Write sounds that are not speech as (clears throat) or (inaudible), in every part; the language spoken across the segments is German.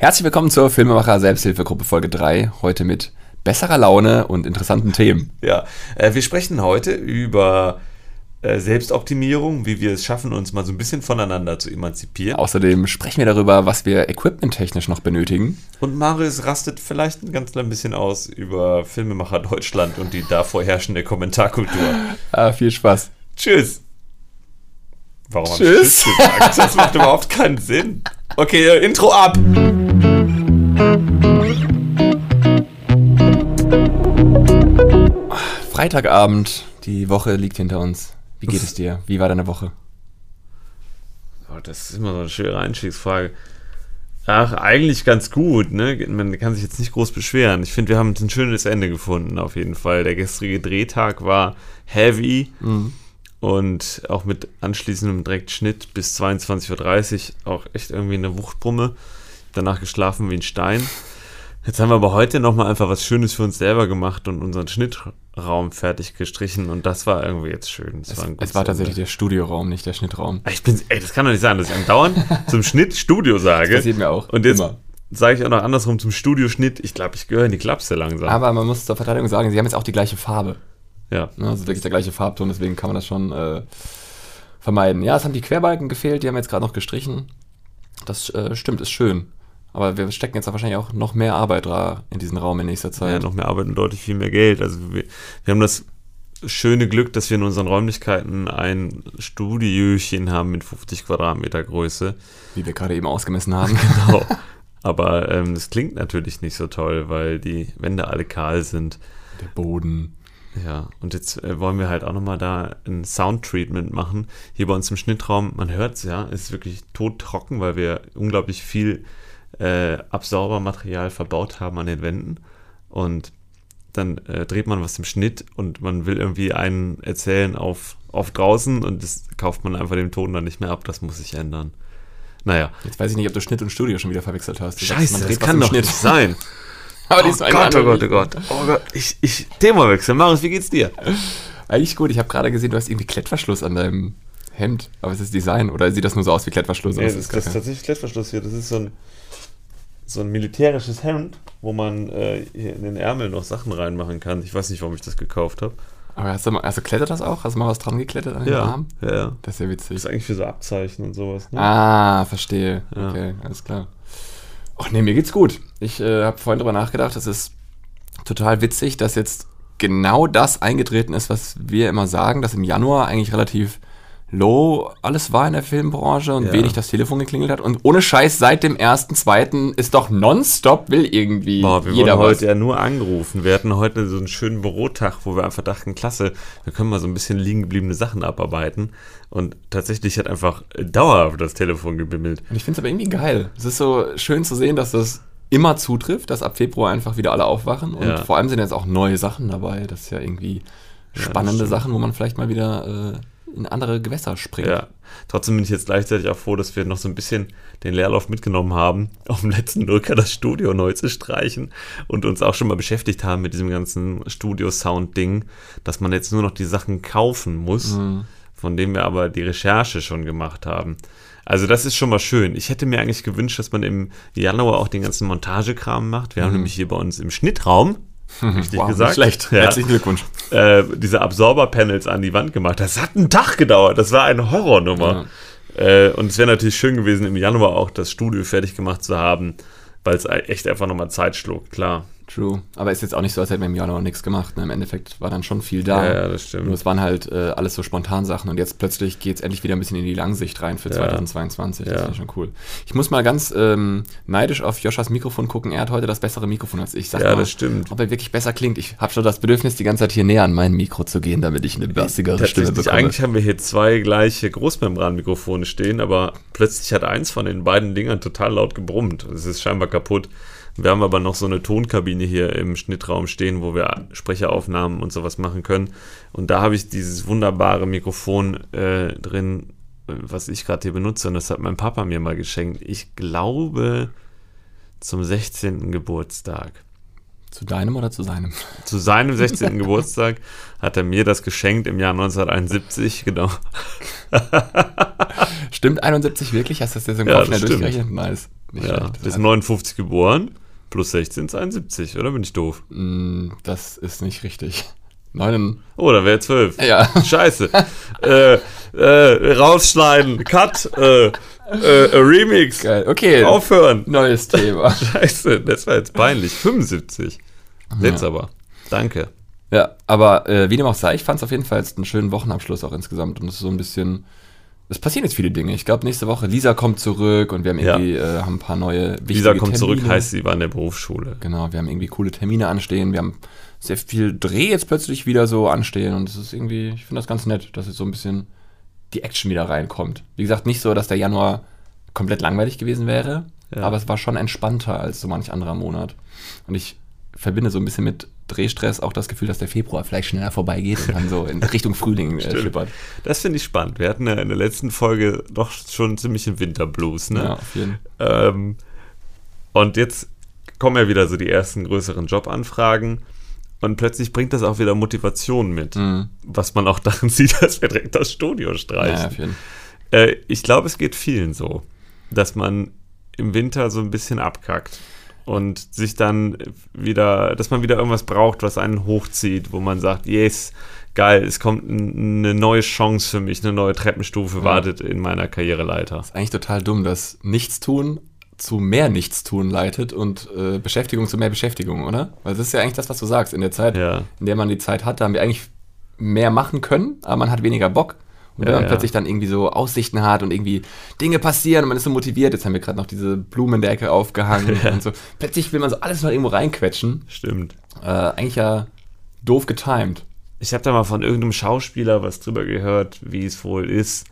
Herzlich willkommen zur Filmemacher Selbsthilfegruppe Folge 3. Heute mit besserer Laune und interessanten Themen. Ja, äh, wir sprechen heute über äh, Selbstoptimierung, wie wir es schaffen, uns mal so ein bisschen voneinander zu emanzipieren. Außerdem sprechen wir darüber, was wir equipmenttechnisch noch benötigen. Und Marius rastet vielleicht ein ganz klein bisschen aus über Filmemacher Deutschland und die da vorherrschende Kommentarkultur. Ah, viel Spaß. Tschüss. Warum hab Tschüss. ich Tschüss gesagt? Das macht überhaupt keinen Sinn. Okay, äh, Intro ab. Freitagabend, die Woche liegt hinter uns. Wie geht es dir? Wie war deine Woche? Oh, das ist immer so eine schwere Einstiegsfrage. Ach, eigentlich ganz gut, ne? Man kann sich jetzt nicht groß beschweren. Ich finde, wir haben ein schönes Ende gefunden, auf jeden Fall. Der gestrige Drehtag war heavy und auch mit anschließendem Direktschnitt bis 22.30 Uhr auch echt irgendwie eine Wuchtbrumme. Danach geschlafen wie ein Stein. Jetzt haben wir aber heute nochmal einfach was Schönes für uns selber gemacht und unseren Schnittraum fertig gestrichen und das war irgendwie jetzt schön. Das Es, war, es war tatsächlich der Studioraum, nicht der Schnittraum. Ich bin, ey, das kann doch nicht sein, dass ich andauernd (laughs) zum Schnittstudio sage. Das passiert mir auch. Und jetzt Immer. sage ich auch noch andersrum zum Studioschnitt. Ich glaube, ich gehöre in die Klapse langsam. Aber man muss zur Verteidigung sagen, sie haben jetzt auch die gleiche Farbe. Ja. Ne? Also wirklich der gleiche Farbton, deswegen kann man das schon äh, vermeiden. Ja, es haben die Querbalken gefehlt, die haben wir jetzt gerade noch gestrichen. Das äh, stimmt, ist schön. Aber wir stecken jetzt wahrscheinlich auch noch mehr Arbeit in diesen Raum in nächster ja, Zeit. noch mehr Arbeit und deutlich viel mehr Geld. Also wir, wir haben das schöne Glück, dass wir in unseren Räumlichkeiten ein Studiochen haben mit 50 Quadratmeter Größe. Wie wir gerade eben ausgemessen haben. (laughs) Genau. Aber ähm, das klingt natürlich nicht so toll, weil die Wände alle kahl sind. der Boden. Ja, und jetzt äh, wollen wir halt auch nochmal da ein Soundtreatment machen. Hier bei uns im Schnittraum, man hört es ja, ist wirklich todtrocken, weil wir unglaublich viel äh, Absaubermaterial verbaut haben an den Wänden. Und dann äh, dreht man was im Schnitt und man will irgendwie einen erzählen auf, auf draußen und das kauft man einfach dem Ton dann nicht mehr ab. Das muss sich ändern. Naja. Jetzt weiß ich nicht, ob du Schnitt und Studio schon wieder verwechselt hast. Du sagst, Scheiße, man das kann doch Schnitt. nicht sein. (laughs) Aber Oh diesmal Gott, oh Gott, oh Gott. Oh Gott. Ich, ich, Themawechsel. Marius, wie geht's dir? Eigentlich gut. Ich habe gerade gesehen, du hast irgendwie Klettverschluss an deinem Hemd. Aber ist das Design oder sieht das nur so aus wie Klettverschluss? Nee, das, es ist, das ist tatsächlich Klettverschluss hier. Das ist so ein, so ein militärisches Hemd, wo man äh, hier in den Ärmel noch Sachen reinmachen kann. Ich weiß nicht, warum ich das gekauft habe. Aber hast du, mal, du klettert das auch? Hast du mal was dran geklettert an den Arm? ja, ja. Das ist ja Das witzig. ist eigentlich für so Abzeichen und sowas. Ne? Ah, verstehe. Ja. Okay, alles klar. Ach nee, mir geht's gut. Ich äh, habe vorhin drüber nachgedacht, es ist total witzig, dass jetzt genau das eingetreten ist, was wir immer sagen, dass im Januar eigentlich relativ low alles war in der Filmbranche und Ja. wenig das Telefon geklingelt hat. Und ohne Scheiß, seit dem ersten, zweiten ist doch nonstop will irgendwie Boah, wir jeder wurden was. heute ja nur angerufen. Wir hatten heute so einen schönen Bürotag, wo wir einfach dachten, klasse, wir können mal so ein bisschen liegen gebliebene Sachen abarbeiten. Und tatsächlich hat einfach dauerhaft das Telefon gebimmelt. Und ich finde es aber irgendwie geil. Es ist so schön zu sehen, dass das immer zutrifft, dass ab Februar einfach wieder alle aufwachen. Und Ja. vor allem sind jetzt auch neue Sachen dabei. Das ist ja irgendwie spannende stimmt. Sachen, wo man vielleicht mal wieder äh, in andere Gewässer springt. Ja, trotzdem bin ich jetzt gleichzeitig auch froh, dass wir noch so ein bisschen den Leerlauf mitgenommen haben, auf (laughs) dem letzten Drücker das Studio neu zu streichen und uns auch schon mal beschäftigt haben mit diesem ganzen Studio-Sound-Ding, dass man jetzt nur noch die Sachen kaufen muss, Mhm. von dem wir aber die Recherche schon gemacht haben. Also das ist schon mal schön. Ich hätte mir eigentlich gewünscht, dass man im Januar auch den ganzen Montagekram macht. Wir haben nämlich hier bei uns im Schnittraum, (laughs) richtig. Wow, gesagt, Nicht schlecht. Ja Herzlichen Glückwunsch. äh, diese Absorber-Panels an die Wand gemacht. Das hat einen Tag gedauert. Das war eine Horrornummer. Äh, und es wäre natürlich schön gewesen, im Januar auch das Studio fertig gemacht zu haben, weil es echt einfach nochmal Zeit schlug, klar. True. Aber ist jetzt auch nicht so, als hätten wir im Januar nichts gemacht. Ne? Im Endeffekt war dann schon viel da. Ja, ja, das stimmt. Nur es waren halt äh, alles so spontan Sachen. Und jetzt plötzlich geht es endlich wieder ein bisschen in die Langsicht rein für 2022. Das Ja. ist ja schon cool. Ich muss mal ganz ähm, neidisch auf Joschas Mikrofon gucken. Er hat heute das bessere Mikrofon als ich. Sag Ja, mal, das stimmt. Ob er wirklich besser klingt. Ich habe schon das Bedürfnis, die ganze Zeit hier näher an mein Mikro zu gehen, damit ich eine bassigere Stimme Tatsächlich, bekomme. eigentlich haben wir hier zwei gleiche Großmembranmikrofone stehen, aber plötzlich hat eins von den beiden Dingern total laut gebrummt. Es ist scheinbar kaputt. Wir haben aber noch so eine Tonkabine hier im Schnittraum stehen, wo wir Sprecheraufnahmen und sowas machen können. Und da habe ich dieses wunderbare Mikrofon äh, drin, was ich gerade hier benutze. Und das hat mein Papa mir mal geschenkt. Ich glaube zum 16. Geburtstag. Zu deinem oder zu seinem? Zu seinem 16. (laughs) Geburtstag hat er mir das geschenkt im Jahr 1971, genau. Stimmt 71 wirklich? Hast du das jetzt im Ja, Kopf schnell stimmt. durchgerechnet? Nice. Nicht Ja, schlecht. sind 59 geboren, plus 16 ist 71, oder bin ich doof? Mm, Das ist nicht richtig. Neun. Oh, da wäre 12. Ja. (laughs) Scheiße. äh, äh, rausschneiden, Cut, äh, äh, Remix, Geil. Okay. aufhören. Neues Thema. (laughs) Scheiße, das war jetzt peinlich. 75. Jetzt Ja. aber. Danke. Ja, aber äh, wie dem auch sei, ich fand es auf jeden Fall jetzt einen schönen Wochenabschluss auch insgesamt. Und es ist so ein bisschen. Es passieren jetzt viele Dinge. Ich glaube, nächste Woche Lisa kommt zurück und wir haben Ja. irgendwie äh, haben ein paar neue wichtige Lisa kommt Termine. zurück, heißt sie war in der Berufsschule. Genau, wir haben irgendwie coole Termine anstehen. Wir haben sehr viel Dreh jetzt plötzlich wieder so anstehen. Und es ist irgendwie, ich finde das ganz nett, dass jetzt so ein bisschen die Action wieder reinkommt. Wie gesagt, nicht so, dass der Januar komplett langweilig gewesen wäre, Ja. aber es war schon entspannter als so manch anderer Monat. Und ich verbinde so ein bisschen mit Drehstress auch das Gefühl, dass der Februar vielleicht schneller vorbeigeht und dann so in Richtung Frühling äh, (laughs) schippert. Das finde ich spannend. Wir hatten ja in der letzten Folge doch schon ziemlich einen Winterblues, ne? Ja, auf jeden Ähm, und jetzt kommen ja wieder so die ersten größeren Jobanfragen und plötzlich bringt das auch wieder Motivation mit, Mhm. was man auch daran (laughs) sieht, dass wir direkt das Studio Ja, streichen. jeden Äh, ich glaube, es geht vielen so, dass man im Winter so ein bisschen abkackt und sich dann wieder, dass man wieder irgendwas braucht, was einen hochzieht, wo man sagt, yes, geil, es kommt eine neue Chance für mich, eine neue Treppenstufe wartet in meiner Karriereleiter. ist eigentlich total dumm, dass Nichtstun zu mehr Nichtstun leitet und äh, Beschäftigung zu mehr Beschäftigung, oder? Weil das ist ja eigentlich das, was du sagst. In der Zeit, Ja. in der man die Zeit hat, da haben wir eigentlich mehr machen können, aber man hat weniger Bock. Und wenn Ja, man plötzlich dann irgendwie so Aussichten hat und irgendwie Dinge passieren und man ist so motiviert, jetzt haben wir gerade noch diese Blumen in der Ecke aufgehangen (laughs) und so. Plötzlich will man so alles noch irgendwo reinquetschen. Stimmt. Äh, eigentlich ja doof getimed. Ich habe da mal von irgendeinem Schauspieler was drüber gehört, wie es wohl ist,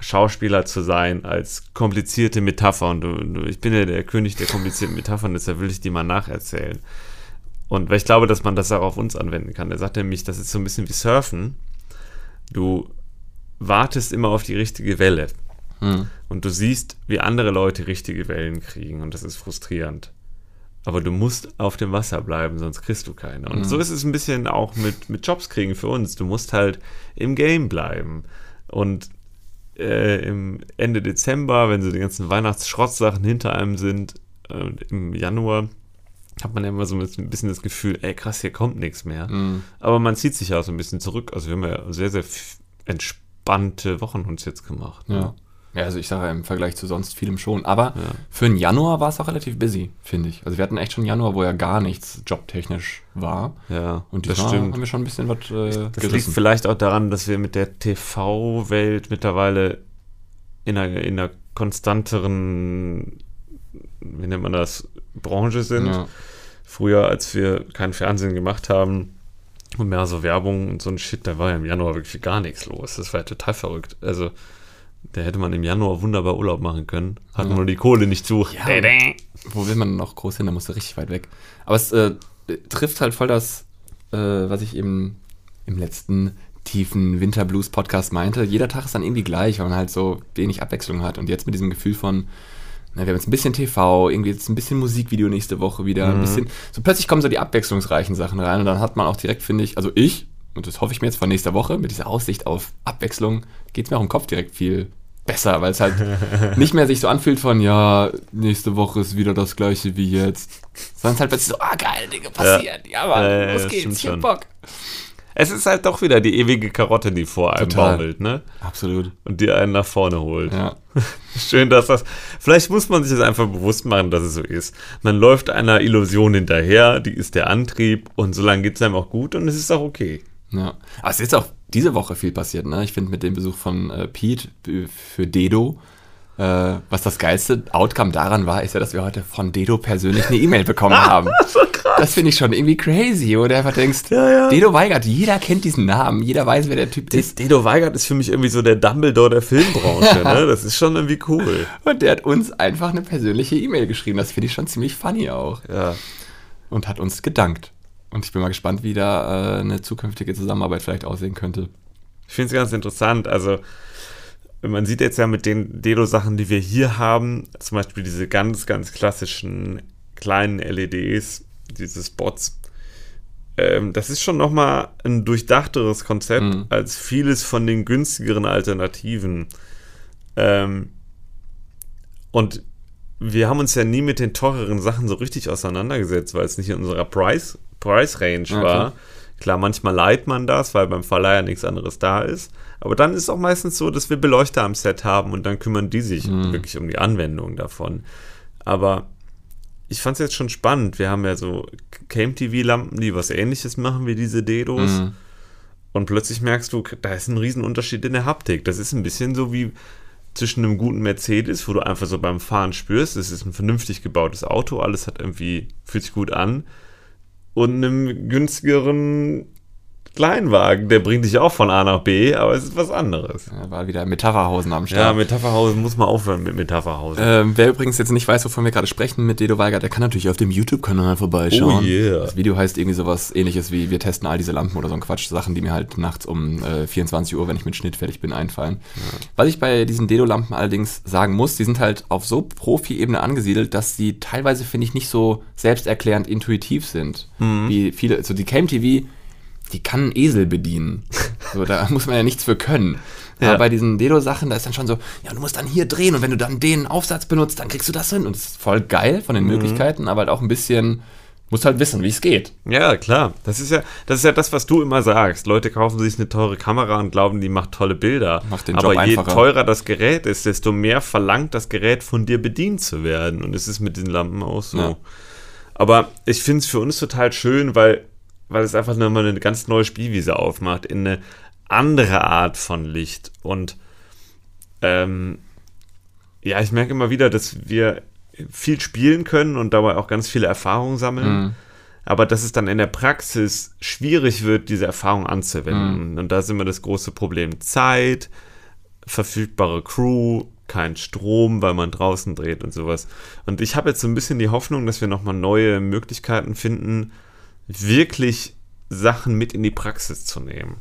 Schauspieler zu sein als komplizierte Metapher. Und du, du, ich bin ja der König der komplizierten Metaphern, deshalb will ich die mal nacherzählen. Und weil ich glaube, dass man das auch auf uns anwenden kann. Er sagt nämlich, das ist so ein bisschen wie Surfen. Du wartest immer auf die richtige Welle. Hm. Und du siehst, wie andere Leute richtige Wellen kriegen. Und das ist frustrierend. Aber du musst auf dem Wasser bleiben, sonst kriegst du keine. Und so ist es ein bisschen auch mit, mit Jobs kriegen für uns. Du musst halt im Game bleiben. Und äh, im Ende Dezember, wenn so die ganzen Weihnachtsschrottsachen hinter einem sind, äh, im Januar, hat man ja immer so ein bisschen das Gefühl, ey krass, hier kommt nichts mehr. Mhm. Aber man zieht sich ja auch so ein bisschen zurück. Also wir haben ja sehr, sehr f- entspannte Wochen uns jetzt gemacht. ne? Ja. Ja, also ich sage ja im Vergleich zu sonst vielem schon. Aber Ja. für den Januar war es auch relativ busy, finde ich. Also wir hatten echt schon Januar, wo ja gar nichts jobtechnisch war. Ja, Und das stimmt. haben wir schon ein bisschen was äh, Das liegt vielleicht auch daran, dass wir mit der TV-Welt mittlerweile in einer, in einer konstanteren, wie nennt man das, Branche sind. Ja. Früher, als wir kein Fernsehen gemacht haben und mehr so Werbung und so ein Shit, da war ja im Januar wirklich gar nichts los. Das war ja total verrückt. Also, da hätte man im Januar wunderbar Urlaub machen können. Hatten Ja. nur die Kohle nicht zu. Ja. Wo will man noch groß hin? Da musst du richtig weit weg. Aber es äh, trifft halt voll das, äh, was ich eben im letzten tiefen Winterblues-Podcast meinte. Jeder Tag ist dann irgendwie gleich, weil man halt so wenig Abwechslung hat. Und jetzt mit diesem Gefühl von, na, wir haben jetzt ein bisschen TV, irgendwie jetzt ein bisschen Musikvideo nächste Woche wieder, ein bisschen. So plötzlich kommen so die abwechslungsreichen Sachen rein und dann hat man auch direkt, finde ich, also ich, und das hoffe ich mir jetzt von nächster Woche, mit dieser Aussicht auf Abwechslung, geht es mir auch im Kopf direkt viel besser, weil es halt (laughs) nicht mehr sich so anfühlt von, ja, nächste Woche ist wieder das gleiche wie jetzt. Sondern es halt plötzlich so, ah, geile Dinge passieren. Ja, Mann, Ja, ja, los das geht's, ich hab. Bock. Es ist halt doch wieder die ewige Karotte, die vor einem Total. baumelt, ne? Absolut. Und die einen nach vorne holt. Ja. (laughs) Schön, dass das. Vielleicht muss man sich das einfach bewusst machen, dass es so ist. Man läuft einer Illusion hinterher, die ist der Antrieb und solange geht es einem auch gut und es ist auch okay. Ja. Aber es ist jetzt auch diese Woche viel passiert, ne? Ich finde mit dem Besuch von äh, Pete äh, für Dedo, äh, was das geilste Outcome daran war, ist ja, dass wir heute von Dedo persönlich eine E-Mail bekommen (laughs) haben. So. Das finde ich schon irgendwie crazy, wo du einfach denkst, Ja, ja. Dedo Weigert, jeder kennt diesen Namen, jeder weiß, wer der Typ ist. Dedo Weigert ist für mich irgendwie so der Dumbledore der Filmbranche, (laughs) ne? Das ist schon irgendwie cool. Und der hat uns einfach eine persönliche E-Mail geschrieben. Das finde ich schon ziemlich funny auch. Ja. Und hat uns gedankt. Und ich bin mal gespannt, wie da äh, eine zukünftige Zusammenarbeit vielleicht aussehen könnte. Ich finde es ganz interessant. Also, man sieht jetzt ja mit den Dedo-Sachen, die wir hier haben, zum Beispiel diese ganz, ganz klassischen kleinen LEDs, diese Spots. Ähm, das ist schon nochmal ein durchdachteres Konzept Mhm. als vieles von den günstigeren Alternativen. Ähm, und wir haben uns ja nie mit den teureren Sachen so richtig auseinandergesetzt, weil es nicht in unserer Price, Price Range Ja, war. klar. Klar, manchmal leiht man das, weil beim Verleiher nichts anderes da ist. Aber dann ist es auch meistens so, dass wir Beleuchter am Set haben und dann kümmern die sich Mhm. wirklich um die Anwendung davon. Aber ich fand es jetzt schon spannend. Wir haben ja so Came-TV-Lampen, die was ähnliches machen wie diese Dedos. Mhm. Und plötzlich merkst du, da ist ein Riesenunterschied in der Haptik. Das ist ein bisschen so wie zwischen einem guten Mercedes, wo du einfach so beim Fahren spürst, es ist ein vernünftig gebautes Auto, alles hat irgendwie, fühlt sich gut an. Und einem günstigeren Kleinwagen, der bringt dich auch von A nach B, aber es ist was anderes. Ja, war wieder Metapherhausen am Ja, Start. Metapherhausen muss man aufhören mit Metapherhausen. ähm, wer übrigens jetzt nicht weiß, wovon wir gerade sprechen mit Dedo Weigert, der kann natürlich auf dem YouTube-Kanal vorbeischauen. Oh yeah. Das Video heißt irgendwie sowas ähnliches wie wir testen all diese Lampen oder so ein Quatsch. Sachen, die mir halt nachts um äh, 24 Uhr, wenn ich mit Schnitt fertig bin, einfallen. Was ich bei diesen Dedo-Lampen allerdings sagen muss, die sind halt auf so Profi-Ebene angesiedelt, dass die teilweise, finde ich, nicht so selbsterklärend intuitiv sind. Mhm. Wie viele, so die Cam TV, die kann einen Esel bedienen. (laughs) So, da muss man ja nichts für können. Ja. Aber bei diesen Dedo-Sachen, da ist dann schon so, ja, du musst dann hier drehen und wenn du dann den Aufsatz benutzt, dann kriegst du das hin. Und das ist voll geil von den Mhm. Möglichkeiten, aber halt auch ein bisschen, musst halt wissen, wie es geht. Ja, klar. Das ist ja, das ist ja das, was du immer sagst. Leute kaufen sich eine teure Kamera und glauben, die macht tolle Bilder. Macht den Aber Job je einfacher. teurer das Gerät ist, desto mehr verlangt das Gerät von dir bedient zu werden. Und es ist mit den Lampen auch so. Ja. Aber ich finde es für uns total schön, weil, weil es einfach nochmal eine ganz neue Spielwiese aufmacht, in eine andere Art von Licht. Und ähm, ja, ich merke immer wieder, dass wir viel spielen können und dabei auch ganz viele Erfahrungen sammeln. Mhm. Aber dass es dann in der Praxis schwierig wird, diese Erfahrung anzuwenden. Und da ist immer das große Problem Zeit, verfügbare Crew, kein Strom, weil man draußen dreht und sowas. Und ich habe jetzt so ein bisschen die Hoffnung, dass wir nochmal neue Möglichkeiten finden, wirklich Sachen mit in die Praxis zu nehmen.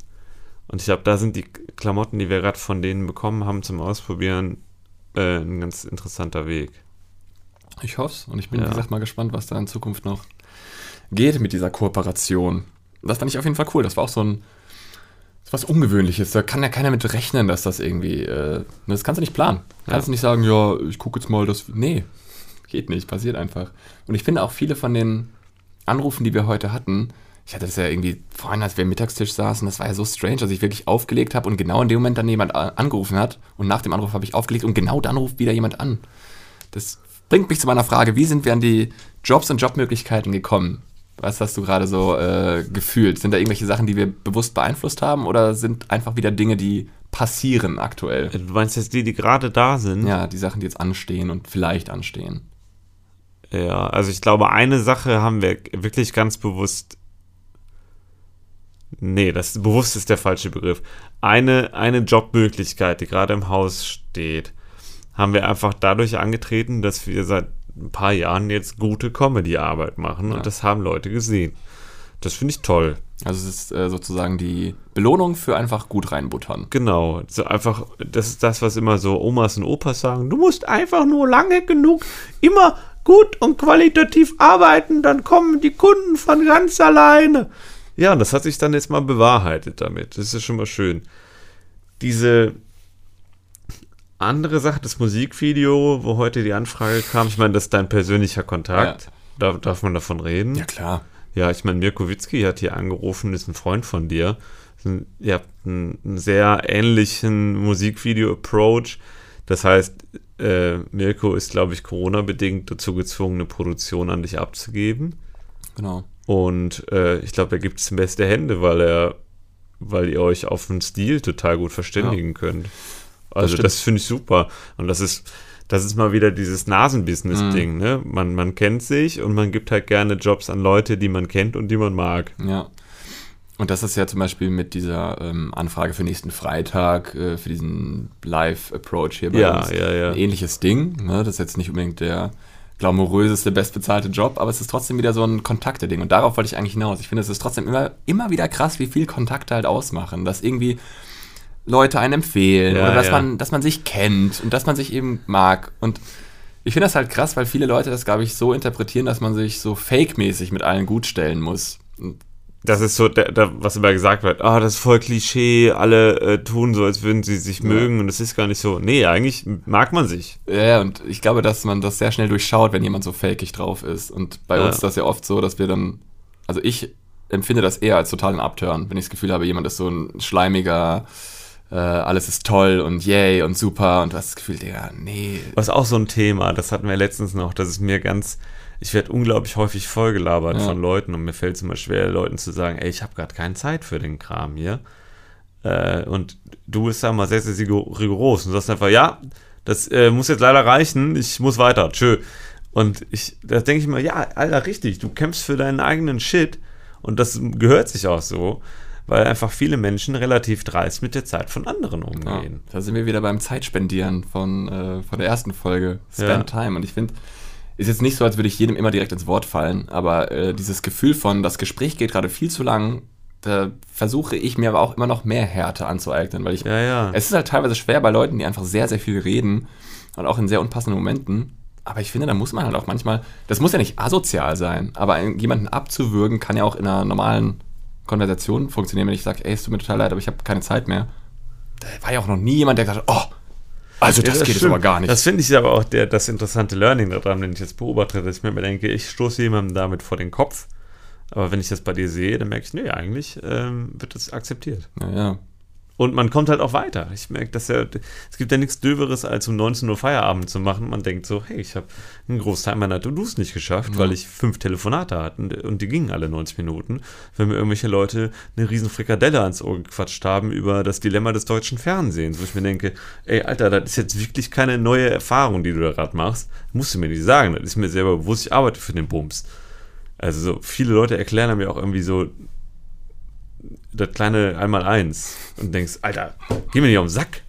Und ich glaube, da sind die Klamotten, die wir gerade von denen bekommen haben zum Ausprobieren, äh, ein ganz interessanter Weg. Ich hoffe es. Und ich bin, Ja. wie gesagt, mal gespannt, was da in Zukunft noch geht mit dieser Kooperation. Das fand ich auf jeden Fall cool. Das war auch so ein was Ungewöhnliches. Da kann ja keiner mit rechnen, dass das irgendwie. Äh, das kannst du nicht planen. Kannst du nicht sagen, ja, ich gucke jetzt mal das. Nee, geht nicht, passiert einfach. Und ich finde auch viele von den Anrufen, die wir heute hatten, ich hatte das ja irgendwie vorhin, als wir am Mittagstisch saßen, das war ja so strange, dass ich wirklich aufgelegt habe und genau in dem Moment dann jemand angerufen hat und nach dem Anruf habe ich aufgelegt und genau dann ruft wieder jemand an. Das bringt mich zu meiner Frage, wie sind wir an die Jobs und Jobmöglichkeiten gekommen? Was hast du gerade so äh, gefühlt? Sind da irgendwelche Sachen, die wir bewusst beeinflusst haben oder sind einfach wieder Dinge, die passieren aktuell? Du meinst jetzt die, die gerade da sind? Ja, die Sachen, die jetzt anstehen und vielleicht anstehen. Ja, also ich glaube, eine Sache haben wir wirklich ganz bewusst. Nee, das bewusst ist der falsche Begriff. Eine, eine Jobmöglichkeit, die gerade im Haus steht, haben wir einfach dadurch angetreten, dass wir seit ein paar Jahren jetzt gute Comedy-Arbeit machen Ja. und das haben Leute gesehen. Das finde ich toll. Also es ist äh, sozusagen die Belohnung für einfach gut reinbuttern. Genau, so einfach, das ist das, was immer so Omas und Opas sagen. Du musst einfach nur lange genug immer gut und qualitativ arbeiten, dann kommen die Kunden von ganz alleine. Ja, und das hat sich dann jetzt mal bewahrheitet damit. Das ist schon mal schön. Diese andere Sache, das Musikvideo, wo heute die Anfrage kam, ich meine, das ist dein persönlicher Kontakt. Darf, darf man davon reden? Ja, klar. Ja, ich meine, Mirko Witzki hat hier angerufen, ist ein Freund von dir. Ihr habt einen sehr ähnlichen Musikvideo-Approach. Das heißt, äh, Mirko ist, glaube ich, Corona-bedingt dazu gezwungen, eine Produktion an dich abzugeben. Genau. Und äh, ich glaube, er gibt es in beste Hände, weil er, weil ihr euch auf den Stil total gut verständigen könnt. Also stimmt. das, finde ich super. Und das ist, das ist mal wieder dieses Nasenbusiness-Ding, ne? Man, man kennt sich und man gibt halt gerne Jobs an Leute, die man kennt und die man mag. Ja. Und das ist ja zum Beispiel mit dieser ähm, Anfrage für nächsten Freitag, äh, für diesen Live-Approach hier bei Ja, uns, ja, ja. ein ähnliches Ding. Ne? Das ist jetzt nicht unbedingt der glamouröseste, bestbezahlte Job, aber es ist trotzdem wieder so ein Kontakte-Ding. Und darauf wollte ich eigentlich hinaus. Ich finde, es ist trotzdem immer, immer wieder krass, wie viel Kontakte halt ausmachen. Dass irgendwie Leute einen empfehlen Ja, oder dass, ja. man, dass man sich kennt und dass man sich eben mag. Und Ich finde das halt krass, weil viele Leute das, glaube ich, so interpretieren, dass man sich so fake-mäßig mit allen gut stellen muss. Und Das ist so, der, der, was immer gesagt wird, ah, das ist voll Klischee, alle äh, tun so, als würden sie sich mögen und das ist gar nicht so. Nee, eigentlich mag man sich. Ja, und ich glaube, dass man das sehr schnell durchschaut, wenn jemand so fakig drauf ist. Und bei Ja. uns ist das ja oft so, dass wir dann, also ich empfinde das eher als totalen Abturn, wenn ich das Gefühl habe, jemand ist so ein schleimiger, äh, alles ist toll und yay und super und du hast das Gefühl, Digga, nee. Was auch so ein Thema, das hatten wir letztens noch, dass es mir ganz, ich werde unglaublich häufig vollgelabert Ja. von Leuten und mir fällt es immer schwer, Leuten zu sagen, ey, ich habe gerade keine Zeit für den Kram hier. Äh, und du bist da mal sehr, sehr rigoros und sagst einfach, ja, das äh, muss jetzt leider reichen, ich muss weiter, tschö. Und ich, da denke ich mir, ja, Alter, richtig, du kämpfst für deinen eigenen Shit und das gehört sich auch so, weil einfach viele Menschen relativ dreist mit der Zeit von anderen Ja, umgehen. da sind wir wieder beim Zeitspendieren von, äh, von der ersten Folge, Spend Ja. Time. Und ich finde, ist jetzt nicht so, als würde ich jedem immer direkt ins Wort fallen, aber äh, dieses Gefühl von, das Gespräch geht gerade viel zu lang, da versuche ich mir aber auch immer noch mehr Härte anzueignen, weil ich Ja, ja. Es ist halt teilweise schwer bei Leuten, die einfach sehr, sehr viel reden und auch in sehr unpassenden Momenten. Aber ich finde, da muss man halt auch manchmal, das muss ja nicht asozial sein, aber jemanden abzuwürgen kann ja auch in einer normalen Konversation funktionieren, wenn ich sage, ey, es tut mir total leid, aber ich habe keine Zeit mehr. Da war ja auch noch nie jemand, der gesagt hat, oh, also das, Ja, geht jetzt stimmt. aber gar nicht. Das finde ich aber auch der, das interessante Learning daran, wenn ich jetzt beobachte, dass ich mir immer denke, ich stoße jemandem damit vor den Kopf. Aber wenn ich das bei dir sehe, dann merke ich, nee, eigentlich ähm, wird das akzeptiert. ja, ja. Und man kommt halt auch weiter. Ich merke, dass ja, es gibt ja nichts Döveres, als um 19 Uhr Feierabend zu machen. Man denkt so, hey, ich habe einen Großteil meiner To-Dos nicht geschafft, Ja. weil ich fünf Telefonate hatte und, die gingen alle 90 Minuten, weil mir irgendwelche Leute eine riesen Frikadelle ans Ohr gequatscht haben über das Dilemma des deutschen Fernsehens, wo ich mir denke, ey, Alter, das ist jetzt wirklich keine neue Erfahrung, die du da gerade machst. Musst du mir nicht sagen, das ist mir selber bewusst, ich arbeite für den Bums. Also so viele Leute erklären mir auch irgendwie so das kleine Einmal-Eins und denkst, Alter, geh mir nicht auf den Sack.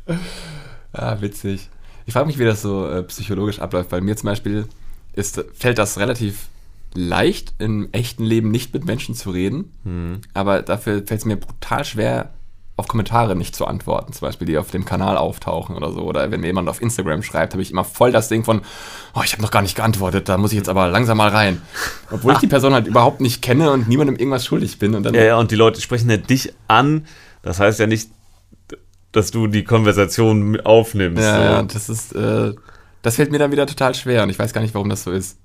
Ah, witzig. Ich frage mich, wie das so äh, psychologisch abläuft. Bei mir zum Beispiel ist, fällt das relativ leicht, im echten Leben nicht mit Menschen zu reden. Hm. Aber dafür fällt es mir brutal schwer, auf Kommentare nicht zu antworten. Zum Beispiel, die auf dem Kanal auftauchen oder so. Oder wenn mir jemand auf Instagram schreibt, habe ich immer voll das Ding von, oh, ich habe noch gar nicht geantwortet, da muss ich jetzt aber langsam mal rein. Obwohl ich die Person halt überhaupt nicht kenne und niemandem irgendwas schuldig bin. Und dann Ja, ja, und die Leute sprechen ja dich an. Das heißt ja nicht, dass du die Konversation aufnimmst. Ja, so. ja, das ist, äh, das fällt mir dann wieder total schwer und ich weiß gar nicht, warum das so ist.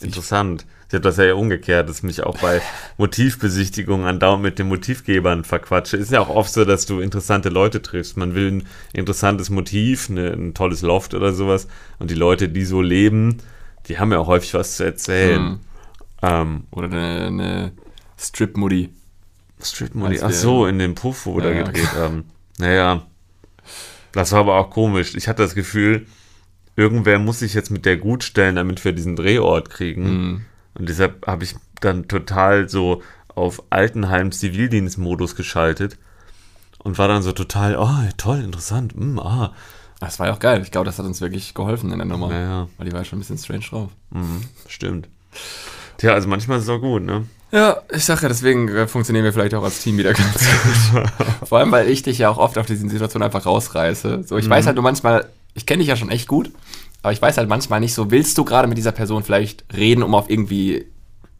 Interessant. Ich habe das ja umgekehrt, dass ich mich auch bei (laughs) Motivbesichtigungen andauernd mit den Motivgebern verquatsche. Ist ja auch oft so, dass du interessante Leute triffst. Man will ein interessantes Motiv, eine, ein tolles Loft oder sowas. Und die Leute, die so leben, die haben ja auch häufig was zu erzählen. Hm. Ähm, Oder eine, eine Strip-Muddy. Als Ach so, in dem Puff, wo wir Ja, da ja. gedreht (laughs) haben. Naja, das war aber auch komisch. Ich hatte das Gefühl, irgendwer muss sich jetzt mit der gut stellen, damit wir diesen Drehort kriegen. Hm. Und deshalb habe ich dann total so auf Altenheim Zivildienstmodus geschaltet und war dann so total, oh, toll, interessant, mm, ah. Das war ja auch geil. Ich glaube, das hat uns wirklich geholfen in der Nummer. Naja, Weil die war ja schon ein bisschen strange drauf. mhm, stimmt. Tja, also manchmal ist es auch gut, ne? Ja, ich sag ja, deswegen äh, funktionieren wir vielleicht auch als Team wieder ganz gut. (laughs) Vor allem, weil ich dich ja auch oft auf diesen Situationen einfach rausreiße. So, ich Mhm. weiß halt nur manchmal, ich kenne dich ja schon echt gut, aber ich weiß halt manchmal nicht so, willst du gerade mit dieser Person vielleicht reden, um auf irgendwie,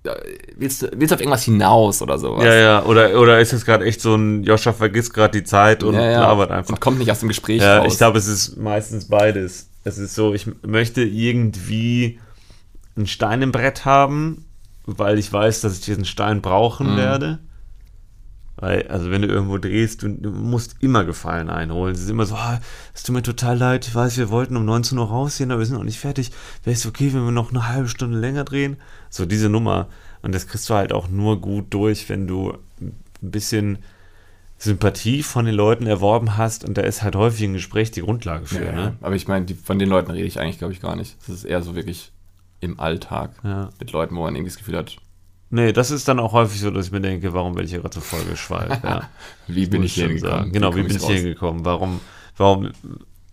äh, willst du, willst du auf irgendwas hinaus oder sowas? Ja, ja, oder, oder ist es gerade echt so ein, Joscha vergisst gerade die Zeit und Ja, ja. labert einfach. Und kommt nicht aus dem Gespräch Ja, raus. ich glaube, es ist meistens beides. Es ist so, ich möchte irgendwie einen Stein im Brett haben, weil ich weiß, dass ich diesen Stein brauchen Mhm. werde. Weil, also wenn du irgendwo drehst, du, du musst immer Gefallen einholen. Es ist immer so, ah, es tut mir total leid, ich weiß, wir wollten um 19 Uhr rausgehen, aber wir sind noch nicht fertig. Wäre es okay, wenn wir noch eine halbe Stunde länger drehen? So diese Nummer. Und das kriegst du halt auch nur gut durch, wenn du ein bisschen Sympathie von den Leuten erworben hast und da ist halt häufig ein Gespräch die Grundlage für, ja, ne? Aber ich meine, von den Leuten rede ich eigentlich, glaube ich, gar nicht. Das ist eher so wirklich im Alltag Ja. mit Leuten, wo man irgendwie das Gefühl hat, Nee, das ist dann auch häufig so, dass ich mir denke, warum werde ich hier gerade zur Folge schweife, ja. (laughs) wie bin ich hier hingekommen? Genau, wie komm bin ich hier hingekommen? Warum, warum,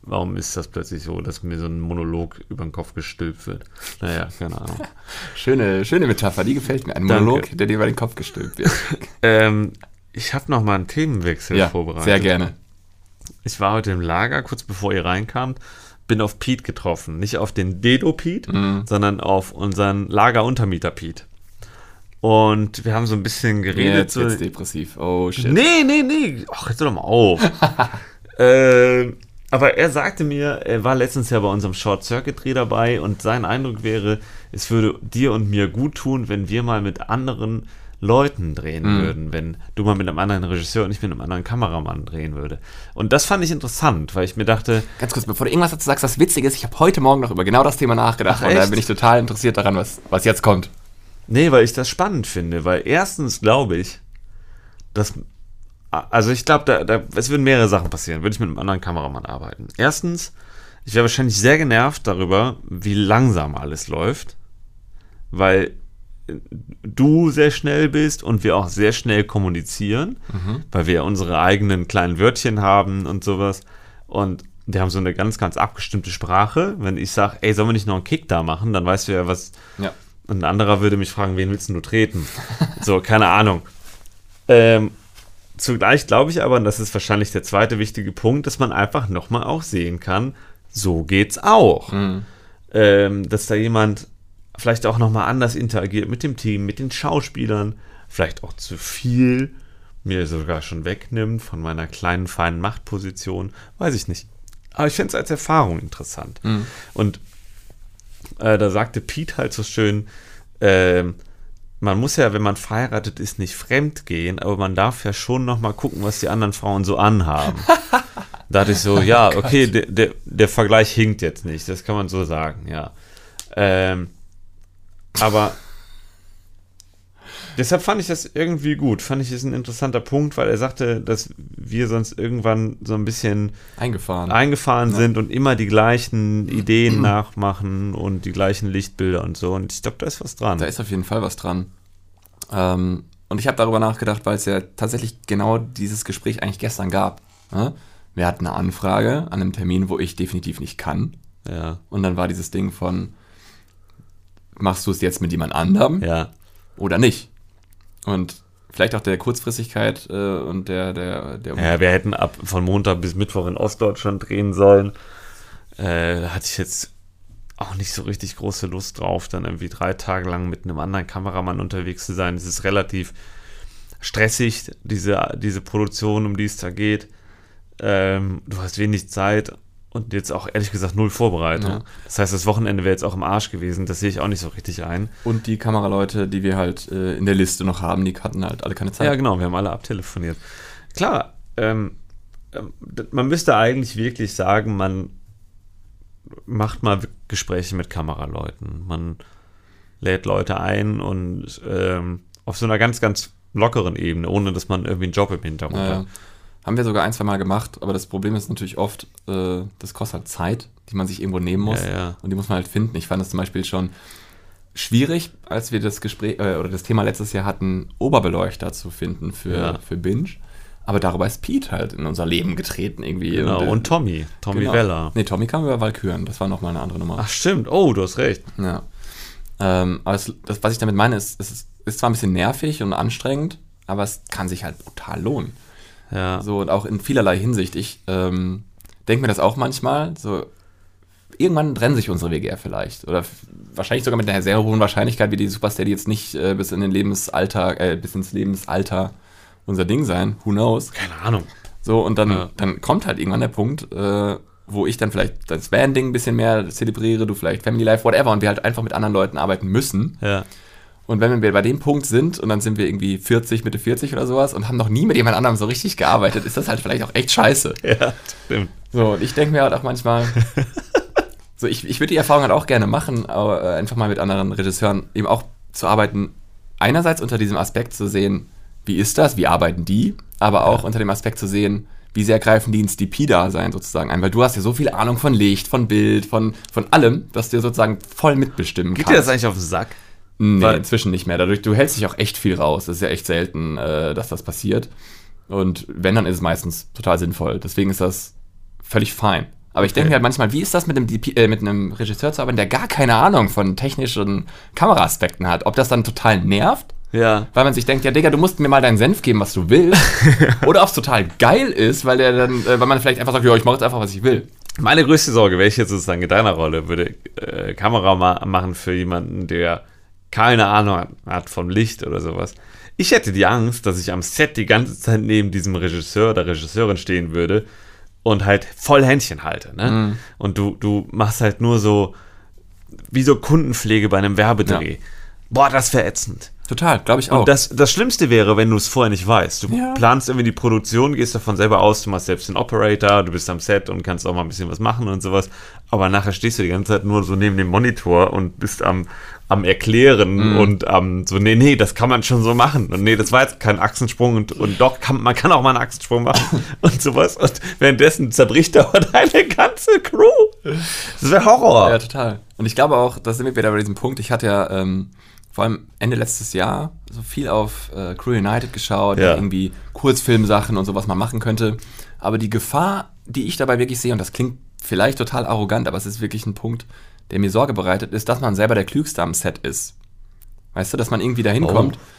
warum ist das plötzlich so, dass mir so ein Monolog über den Kopf gestülpt wird? Naja, keine Ahnung. (laughs) Schöne, schöne Metapher, die gefällt mir. Ein Danke. Monolog, der dir über den Kopf gestülpt wird. (laughs) ähm, ich habe noch mal einen Themenwechsel ja, vorbereitet. sehr gerne. Ich war heute im Lager, kurz bevor ihr reinkamt, bin auf Pete getroffen. Nicht auf den Dedo Pete, sondern auf unseren Lageruntermieter Pete. Und wir haben so ein bisschen geredet. Jetzt so, wird's depressiv. Oh shit. Nee, nee, nee. Ach, jetzt hör doch mal auf. (laughs) äh, aber er sagte mir, er war letztens ja bei unserem Short Circuit Dreh dabei und sein Eindruck wäre, es würde dir und mir gut tun, wenn wir mal mit anderen Leuten drehen Mhm. würden, wenn du mal mit einem anderen Regisseur und ich mit einem anderen Kameramann drehen würde. Und das fand ich interessant, weil ich mir dachte, Ganz kurz, bevor du irgendwas dazu sagst, was witzig ist, ich habe heute Morgen noch über genau das Thema nachgedacht Ach, und da bin ich total interessiert daran, was, was jetzt kommt. Nee, weil ich das spannend finde, weil erstens glaube ich, dass, also ich glaube, da, da, es würden mehrere Sachen passieren, würde ich mit einem anderen Kameramann arbeiten. Erstens, ich wäre wahrscheinlich sehr genervt darüber, wie langsam alles läuft, weil äh, du sehr schnell bist und wir auch sehr schnell kommunizieren, weil wir unsere eigenen kleinen Wörtchen haben und sowas und wir haben so eine ganz, ganz abgestimmte Sprache. Wenn ich sage, ey, sollen wir nicht noch einen Kick da machen, dann weißt du ja, was, Ja. Und ein anderer würde mich fragen, wen willst du treten? so, keine Ahnung. Ähm, zugleich glaube ich aber, und das ist wahrscheinlich der zweite wichtige Punkt, dass man einfach nochmal auch sehen kann, so geht's auch. Ähm, dass da jemand vielleicht auch nochmal anders interagiert mit dem Team, mit den Schauspielern, vielleicht auch zu viel mir sogar schon wegnimmt von meiner kleinen, feinen Machtposition, weiß ich nicht. Aber ich finde es als Erfahrung interessant. Und äh, da sagte Pete halt so schön, ähm, man muss ja, wenn man verheiratet ist, nicht fremd gehen, aber man darf ja schon noch mal gucken, was die anderen Frauen so anhaben. (laughs) da hatte ich so, ja, okay, der, der, der Vergleich hinkt jetzt nicht, das kann man so sagen, ja. Ähm, aber deshalb fand ich das irgendwie gut, fand ich es ein interessanter Punkt, weil er sagte, dass wir sonst irgendwann so ein bisschen Eingefahren. eingefahren sind und immer die gleichen Ideen nachmachen und die gleichen Lichtbilder und so. Und ich glaube, da ist was dran. Da ist auf jeden Fall was dran. Ähm, und ich habe darüber nachgedacht, weil es ja tatsächlich genau dieses Gespräch eigentlich gestern gab. Ne? Wir hatten eine Anfrage an einem Termin, wo ich definitiv nicht kann. ja, Und dann war dieses Ding von, machst du es jetzt mit jemand anderem ja, oder nicht? Und vielleicht auch der Kurzfristigkeit äh, und der, der, der ja. Wir hätten ab von Montag bis Mittwoch in Ostdeutschland drehen sollen. Äh, da hatte ich jetzt auch nicht so richtig große Lust drauf, dann irgendwie drei Tage lang mit einem anderen Kameramann unterwegs zu sein. Es ist relativ stressig, diese, diese Produktion, um die es da geht. Ähm, du hast wenig Zeit und jetzt auch ehrlich gesagt null Vorbereitung. Ja. Das heißt, das Wochenende wäre jetzt auch im Arsch gewesen. Das sehe ich auch nicht so richtig ein. Und die Kameraleute, die wir halt äh, in der Liste noch haben, die hatten halt alle keine Zeit. Ja, genau, wir haben alle abtelefoniert. Klar, ähm, ähm, man müsste eigentlich wirklich sagen, man macht mal Gespräche mit Kameraleuten. Man lädt Leute ein und ähm, auf so einer ganz, ganz lockeren Ebene, ohne dass man irgendwie einen Job im Hintergrund Ja, hat. Haben wir sogar ein, zwei Mal gemacht, aber das Problem ist natürlich oft, äh, das kostet halt Zeit, die man sich irgendwo nehmen muss. Ja, ja. Und die muss man halt finden. Ich fand es zum Beispiel schon schwierig, als wir das Gespräch äh, oder das Thema letztes Jahr hatten, Oberbeleuchter zu finden für, Ja. für Binge. Aber darüber ist Pete halt in unser Leben getreten irgendwie. Genau, äh, und Tommy, Tommy genau. Weller. Nee, Tommy kam über Valkyren, das war nochmal eine andere Nummer. Ach stimmt, oh, du hast recht. Ja. Ähm, aber es, das, was ich damit meine, ist, es ist, ist zwar ein bisschen nervig und anstrengend, aber es kann sich halt brutal lohnen. Ja, So und auch in vielerlei Hinsicht. Ich ähm, denke mir das auch manchmal. So, irgendwann trennen sich unsere Wege ja vielleicht. Oder wahrscheinlich sogar mit einer sehr hohen Wahrscheinlichkeit, wie die Supersteady jetzt nicht äh, bis in den Lebensalter, äh, bis ins Lebensalter unser Ding sein. Who knows? keine Ahnung. So, und dann, Ja. dann kommt halt irgendwann der Punkt, äh, wo ich dann vielleicht das Van-Ding ein bisschen mehr zelebriere, du vielleicht Family Life, whatever, und wir halt einfach mit anderen Leuten arbeiten müssen. Ja, Und wenn wir bei dem Punkt sind und dann sind wir irgendwie 40, Mitte 40 oder sowas und haben noch nie mit jemand anderem so richtig gearbeitet, ist das halt vielleicht auch echt scheiße. (laughs) ja, stimmt. So, und ich denke mir halt auch manchmal, (laughs) so ich, ich würde die Erfahrung halt auch gerne machen, aber äh, einfach mal mit anderen Regisseuren eben auch zu arbeiten, einerseits unter diesem Aspekt zu sehen, wie ist das, wie arbeiten die, aber auch unter dem Aspekt zu sehen, wie sehr greifen die ins DP-Dasein sozusagen ein, weil du hast ja so viel Ahnung von Licht, von Bild, von, von allem, dass du sozusagen voll mitbestimmen Geht kannst. dir das eigentlich auf den Sack? Nee, Weil- inzwischen nicht mehr. Dadurch, du hältst dich auch echt viel raus. Das ist ja echt selten, äh, dass das passiert. Und wenn, dann ist es meistens total sinnvoll. Deswegen ist das völlig fein. Aber ich denke Okay. mir halt manchmal, wie ist das mit einem, äh, mit einem Regisseur zu arbeiten, der gar keine Ahnung von technischen Kameraaspekten hat? Ob das dann total nervt? Ja. Weil man sich denkt, ja, Digga, du musst mir mal deinen Senf geben, was du willst. (laughs) Oder ob es total geil ist, weil der dann, äh, weil man vielleicht einfach sagt, ja, ich mache jetzt einfach, was ich will. Meine größte Sorge, wäre ich jetzt sozusagen in deiner Rolle, würde äh, Kamera ma machen für jemanden, der keine Ahnung hat von Licht oder sowas. Ich hätte die Angst, dass ich am Set die ganze Zeit neben diesem Regisseur oder Regisseurin stehen würde und halt voll Händchen halte. Ne? Mhm. Und du, du machst halt nur so, wie so Kundenpflege bei einem Werbedreh. Ja. Boah, das wäre ätzend. Total, glaube ich auch. Und das, das Schlimmste wäre, wenn du es vorher nicht weißt. Du Ja. planst irgendwie die Produktion, gehst davon selber aus, du machst selbst den Operator, du bist am Set und kannst auch mal ein bisschen was machen und sowas. Aber nachher stehst du die ganze Zeit nur so neben dem Monitor und bist am, am Erklären Mhm. und am so, nee, nee, das kann man schon so machen. Und nee, das war jetzt kein Achsensprung und, und doch, kann, man kann auch mal einen Achsensprung machen (laughs) und sowas. Und währenddessen zerbricht aber (laughs) deine ganze Crew. Das wäre Horror. Ja, total. Und ich glaube auch, da sind wir wieder bei diesem Punkt. Ich hatte ja ähm, vor allem Ende letztes Jahr so viel auf äh, Crew United geschaut, Ja. irgendwie Kurzfilmsachen und so, was man machen könnte. Aber die Gefahr, die ich dabei wirklich sehe, und das klingt vielleicht total arrogant, aber es ist wirklich ein Punkt, der mir Sorge bereitet, ist, dass man selber der Klügste am Set ist. Weißt du, dass man irgendwie dahin kommt. Oh,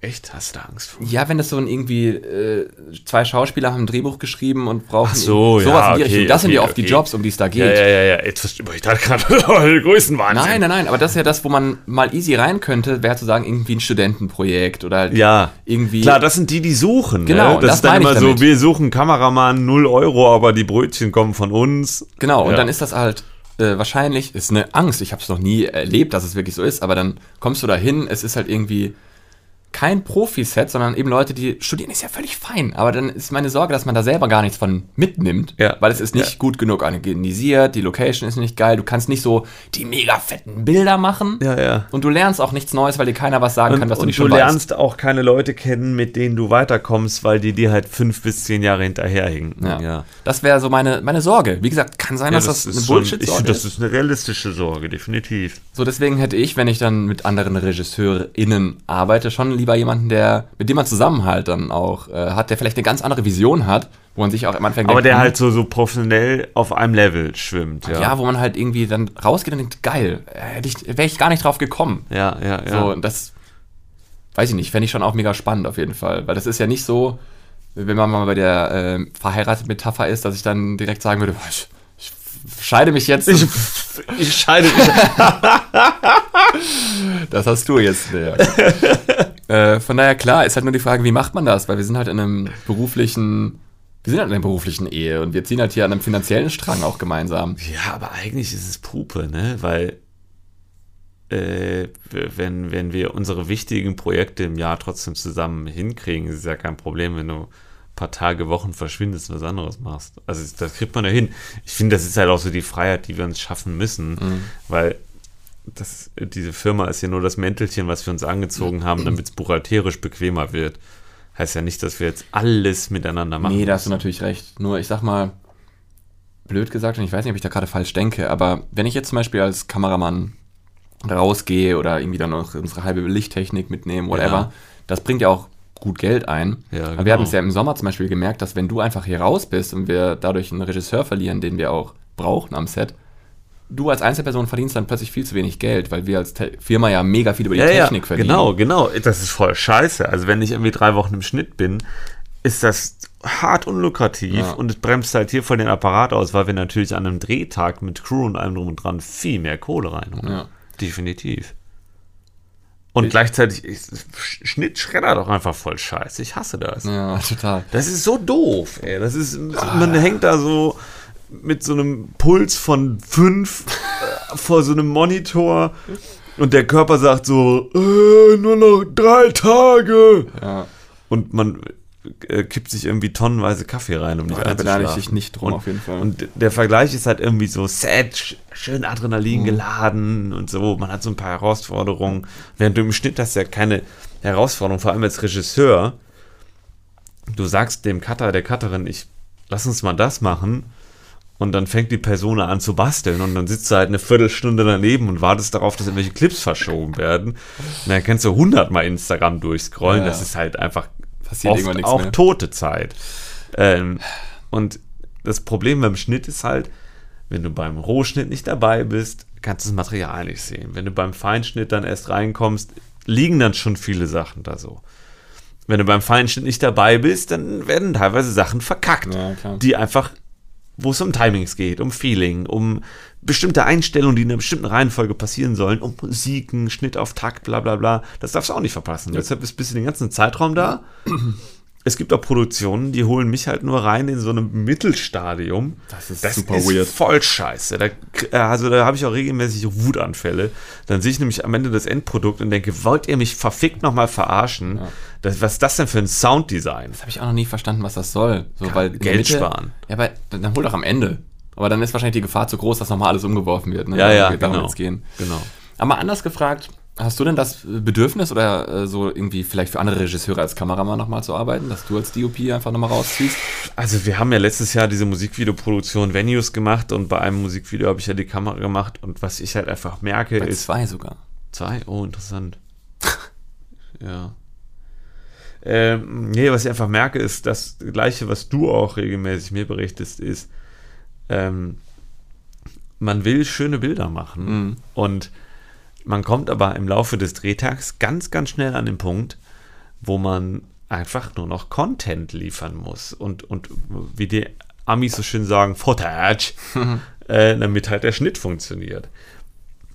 echt? Hast du da Angst vor? Ja, wenn das so ein irgendwie äh, zwei Schauspieler haben ein Drehbuch geschrieben und brauchen Ach so, sowas ja, in die okay, Richtung. Das sind okay, ja oft die okay. Jobs, um die es da geht. Ja, ja, ja, ja. Jetzt verstehe ich dachte gerade, (laughs) Größenwahnsinn. Nein, nein, nein, aber das ist ja das, wo man mal easy rein könnte, wäre zu sagen, irgendwie ein Studentenprojekt oder halt Ja, irgendwie. Klar, das sind die, die suchen. Genau, ne? das, das ist dann meine ich immer so, wir suchen Kameramann 0 Euro, aber die Brötchen kommen von uns. Genau, und Ja. dann ist das halt äh, wahrscheinlich, ist eine Angst. Ich habe es noch nie erlebt, dass es wirklich so ist, aber dann kommst du da hin, es ist halt irgendwie kein Profi-Set, sondern eben Leute, die studieren, ist ja völlig fein. Aber dann ist meine Sorge, dass man da selber gar nichts von mitnimmt, Ja. weil es ist nicht Ja. gut genug organisiert, die Location ist nicht geil, du kannst nicht so die mega fetten Bilder machen. Ja, ja. Und du lernst auch nichts Neues, weil dir keiner was sagen Und, kann, was du und nicht du schon weißt. lernst auch keine Leute kennen, mit denen du weiterkommst, weil die dir halt fünf bis zehn Jahre hinterherhinken. Ja. Das wäre so meine, meine Sorge. Wie gesagt, kann sein, dass das, eine schon- Bullshit-Sorge finde, das ist. ist eine realistische Sorge, definitiv. So, deswegen hätte ich, wenn ich dann mit anderen RegisseurInnen arbeite, schon lieber jemanden, der, mit dem man zusammen halt dann auch äh, hat, der vielleicht eine ganz andere Vision hat, wo man sich auch am Anfang Aber denkt, der hm, halt so, so professionell auf einem Level schwimmt. Ja, ja. wo man halt irgendwie dann rausgeht und denkt, geil, äh, wäre ich gar nicht drauf gekommen. ja, ja. ja. So, und das weiß ich nicht, fände ich schon auch mega spannend auf jeden Fall. Weil das ist ja nicht so, wenn man mal bei der äh, verheiratet Metapher ist, dass ich dann direkt sagen würde, boah, ich, ich scheide mich jetzt. ich, ich scheide mich. (laughs) Das hast du jetzt. Ja. (laughs) äh, von daher, klar, ist halt nur die Frage, wie macht man das? Weil wir sind halt in einem beruflichen, wir sind halt in einer beruflichen Ehe und wir ziehen halt hier an einem finanziellen Strang auch gemeinsam. Ja, aber eigentlich ist es Pupe, ne? Weil äh, wenn, wenn wir unsere wichtigen Projekte im Jahr trotzdem zusammen hinkriegen, ist es ja kein Problem, wenn du ein paar Tage, Wochen verschwindest und was anderes machst. Also das kriegt man ja hin. Ich finde, das ist halt auch so die Freiheit, die wir uns schaffen müssen, weil das, diese Firma ist ja nur das Mäntelchen, was wir uns angezogen haben, damit es buchhalterisch bequemer wird. Heißt ja nicht, dass wir jetzt alles miteinander machen. Nee, da hast du natürlich recht. Nur ich sag mal, blöd gesagt, und ich weiß nicht, ob ich da gerade falsch denke, aber wenn ich jetzt zum Beispiel als Kameramann rausgehe oder irgendwie dann noch unsere halbe Lichttechnik mitnehmen, whatever, Ja. das bringt ja auch gut Geld ein. Ja, Aber genau. wir haben es ja im Sommer zum Beispiel gemerkt, dass wenn du einfach hier raus bist und wir dadurch einen Regisseur verlieren, den wir auch brauchen am Set, du als Einzelperson verdienst dann plötzlich viel zu wenig Geld, weil wir als Te Firma ja mega viel über die ja, Technik ja, verdienen. Genau, genau. Das ist voll scheiße. Also wenn ich irgendwie drei Wochen im Schnitt bin, ist das hart unlukrativ Ja. und es bremst halt hier voll den Apparat aus, weil wir natürlich an einem Drehtag mit Crew und allem drum und dran viel mehr Kohle reinholen. Ja. Definitiv. Und Ich- gleichzeitig ist Schnitt schreddert doch einfach voll scheiße. Ich hasse das. Ja, total. Das ist so doof, ey. Das ist, man hängt da so mit so einem Puls von fünf äh, vor so einem Monitor und der Körper sagt so, äh, nur noch drei Tage. Ja. Und man äh, kippt sich irgendwie tonnenweise Kaffee rein, um nicht Da beneide ich dich nicht drum, und, auf jeden Fall. Und der Vergleich ist halt irgendwie so sad, sch- schön Mhm. Adrenalin geladen und so. Man hat so ein paar Herausforderungen. Während du im Schnitt hast ja keine Herausforderung, vor allem als Regisseur. Du sagst dem Cutter, der Cutterin, ich lass uns mal das machen. Und dann fängt die Person an zu basteln und dann sitzt du halt eine Viertelstunde daneben und wartest darauf, dass irgendwelche Clips verschoben werden. Und dann kannst du hundertmal Instagram durchscrollen. Ja. Das ist halt einfach Passiert oft auch mehr. tote Zeit. Ähm, und das Problem beim Schnitt ist halt, wenn du beim Rohschnitt nicht dabei bist, kannst du das Material nicht sehen. Wenn du beim Feinschnitt dann erst reinkommst, liegen dann schon viele Sachen da so. Wenn du beim Feinschnitt nicht dabei bist, dann werden teilweise Sachen verkackt, Ja, die einfach wo es um Timings geht, um Feeling, um bestimmte Einstellungen, die in einer bestimmten Reihenfolge passieren sollen, um Musiken, Schnitt auf Takt, bla bla bla. Das darfst du auch nicht verpassen. Ja. Deshalb ist bis den ganzen Zeitraum da. Es gibt auch Produktionen, die holen mich halt nur rein in so einem Mittelstadium. Das ist das super ist weird. voll scheiße. Da, äh, also da habe ich auch regelmäßig Wutanfälle. Dann sehe ich nämlich am Ende das Endprodukt und denke, wollt ihr mich verfickt nochmal verarschen? Ja. Das, was ist das denn für ein Sounddesign? Das habe ich auch noch nie verstanden, was das soll. So, weil Geld Mitte, sparen. Ja, aber dann hol doch am Ende. Aber dann ist wahrscheinlich die Gefahr zu groß, dass nochmal alles umgeworfen wird. Ne? Ja, ja, genau. Gehen. genau. Aber anders gefragt, Hast du denn das Bedürfnis oder äh, so irgendwie vielleicht für andere Regisseure als Kameramann nochmal zu arbeiten, dass du als DOP einfach nochmal rausziehst? Also wir haben ja letztes Jahr diese Musikvideoproduktion Venues gemacht und bei einem Musikvideo habe ich ja die Kamera gemacht und was ich halt einfach merke bei ist... zwei sogar. Zwei? Oh, interessant. (laughs) ja. Ähm, nee, was ich einfach merke, ist das Gleiche, was du auch regelmäßig mir berichtest, ist, ähm, man will schöne Bilder machen mhm. und man kommt aber im Laufe des Drehtags ganz, ganz schnell an den Punkt, wo man einfach nur noch Content liefern muss. Und, und wie die Amis so schön sagen, Footage, (laughs) äh, damit halt der Schnitt funktioniert.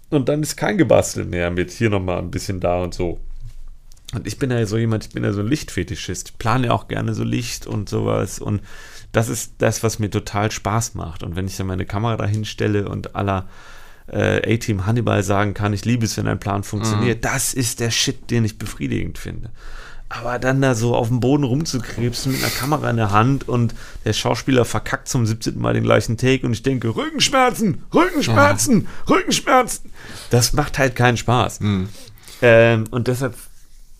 Und dann ist kein Gebastel mehr mit hier nochmal ein bisschen da und so. Und ich bin ja so jemand, ich bin ja so ein Lichtfetischist. Ich plane ja auch gerne so Licht und sowas. Und das ist das, was mir total Spaß macht. Und wenn ich dann meine Kamera dahin stelle und aller äh, A-Team Hannibal sagen kann, ich liebe es, wenn ein Plan funktioniert. Mhm. Das ist der Shit, den ich befriedigend finde. Aber dann da so auf dem Boden rumzukrebsen mit einer Kamera in der Hand und der Schauspieler verkackt zum 17. Mal den gleichen Take und ich denke, Rückenschmerzen, Rückenschmerzen, ja. Rückenschmerzen. Das macht halt keinen Spaß. Mhm. Ähm, und deshalb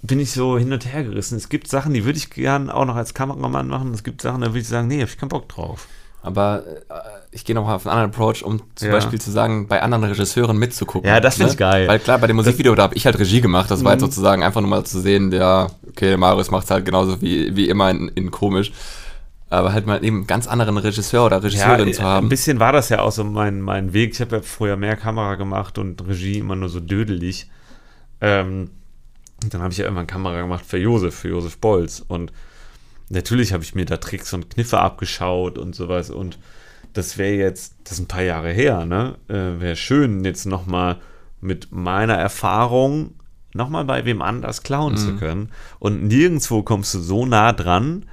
bin ich so hin und her gerissen. Es gibt Sachen, die würde ich gern auch noch als Kameramann machen. Es gibt Sachen, da würde ich sagen, nee, hab ich keinen Bock drauf. Aber äh, ich gehe nochmal auf einen anderen Approach, um zum ja. Beispiel zu sagen, bei anderen Regisseuren mitzugucken. Ja, das finde ne? ich geil. Weil klar, bei dem Musikvideo, das, da habe ich halt Regie gemacht. Das war halt mhm. sozusagen einfach nur mal zu sehen, ja, okay, Marius macht es halt genauso wie, wie immer in, in komisch. Aber halt mal eben ganz anderen Regisseur oder Regisseurin ja, zu haben. Ein bisschen war das ja auch so mein, mein Weg. Ich habe ja früher mehr Kamera gemacht und Regie immer nur so dödelig. Ähm, dann habe ich ja irgendwann Kamera gemacht für Josef, für Josef Bolz. Und natürlich habe ich mir da Tricks und Kniffe abgeschaut und sowas und das wäre jetzt, das ist ein paar Jahre her, ne? Äh, wäre schön, jetzt nochmal mit meiner Erfahrung nochmal bei wem anders klauen mhm. zu können. Und nirgendwo kommst du so nah dran,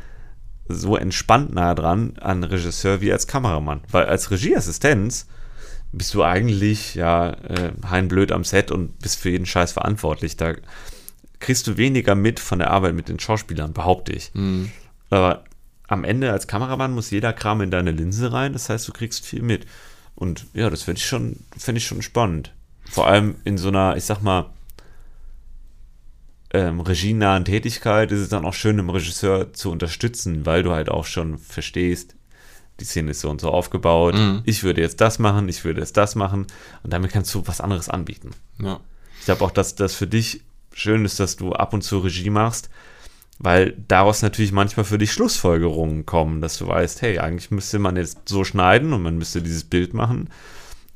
so entspannt nah dran an Regisseur wie als Kameramann. Weil als Regieassistenz bist du eigentlich ja äh, blöd am Set und bist für jeden Scheiß verantwortlich. Da kriegst du weniger mit von der Arbeit mit den Schauspielern, behaupte ich. Mhm. Aber am Ende als Kameramann muss jeder Kram in deine Linse rein, das heißt, du kriegst viel mit. Und ja, das finde ich schon, finde ich schon spannend. Vor allem in so einer, ich sag mal, ähm, regienahen Tätigkeit ist es dann auch schön, dem Regisseur zu unterstützen, weil du halt auch schon verstehst, die Szene ist so und so aufgebaut. Mhm. Ich würde jetzt das machen, ich würde jetzt das machen und damit kannst du was anderes anbieten. Ja. Ich glaube auch, dass das für dich schön ist, dass du ab und zu Regie machst, weil daraus natürlich manchmal für dich Schlussfolgerungen kommen, dass du weißt, hey, eigentlich müsste man jetzt so schneiden und man müsste dieses Bild machen.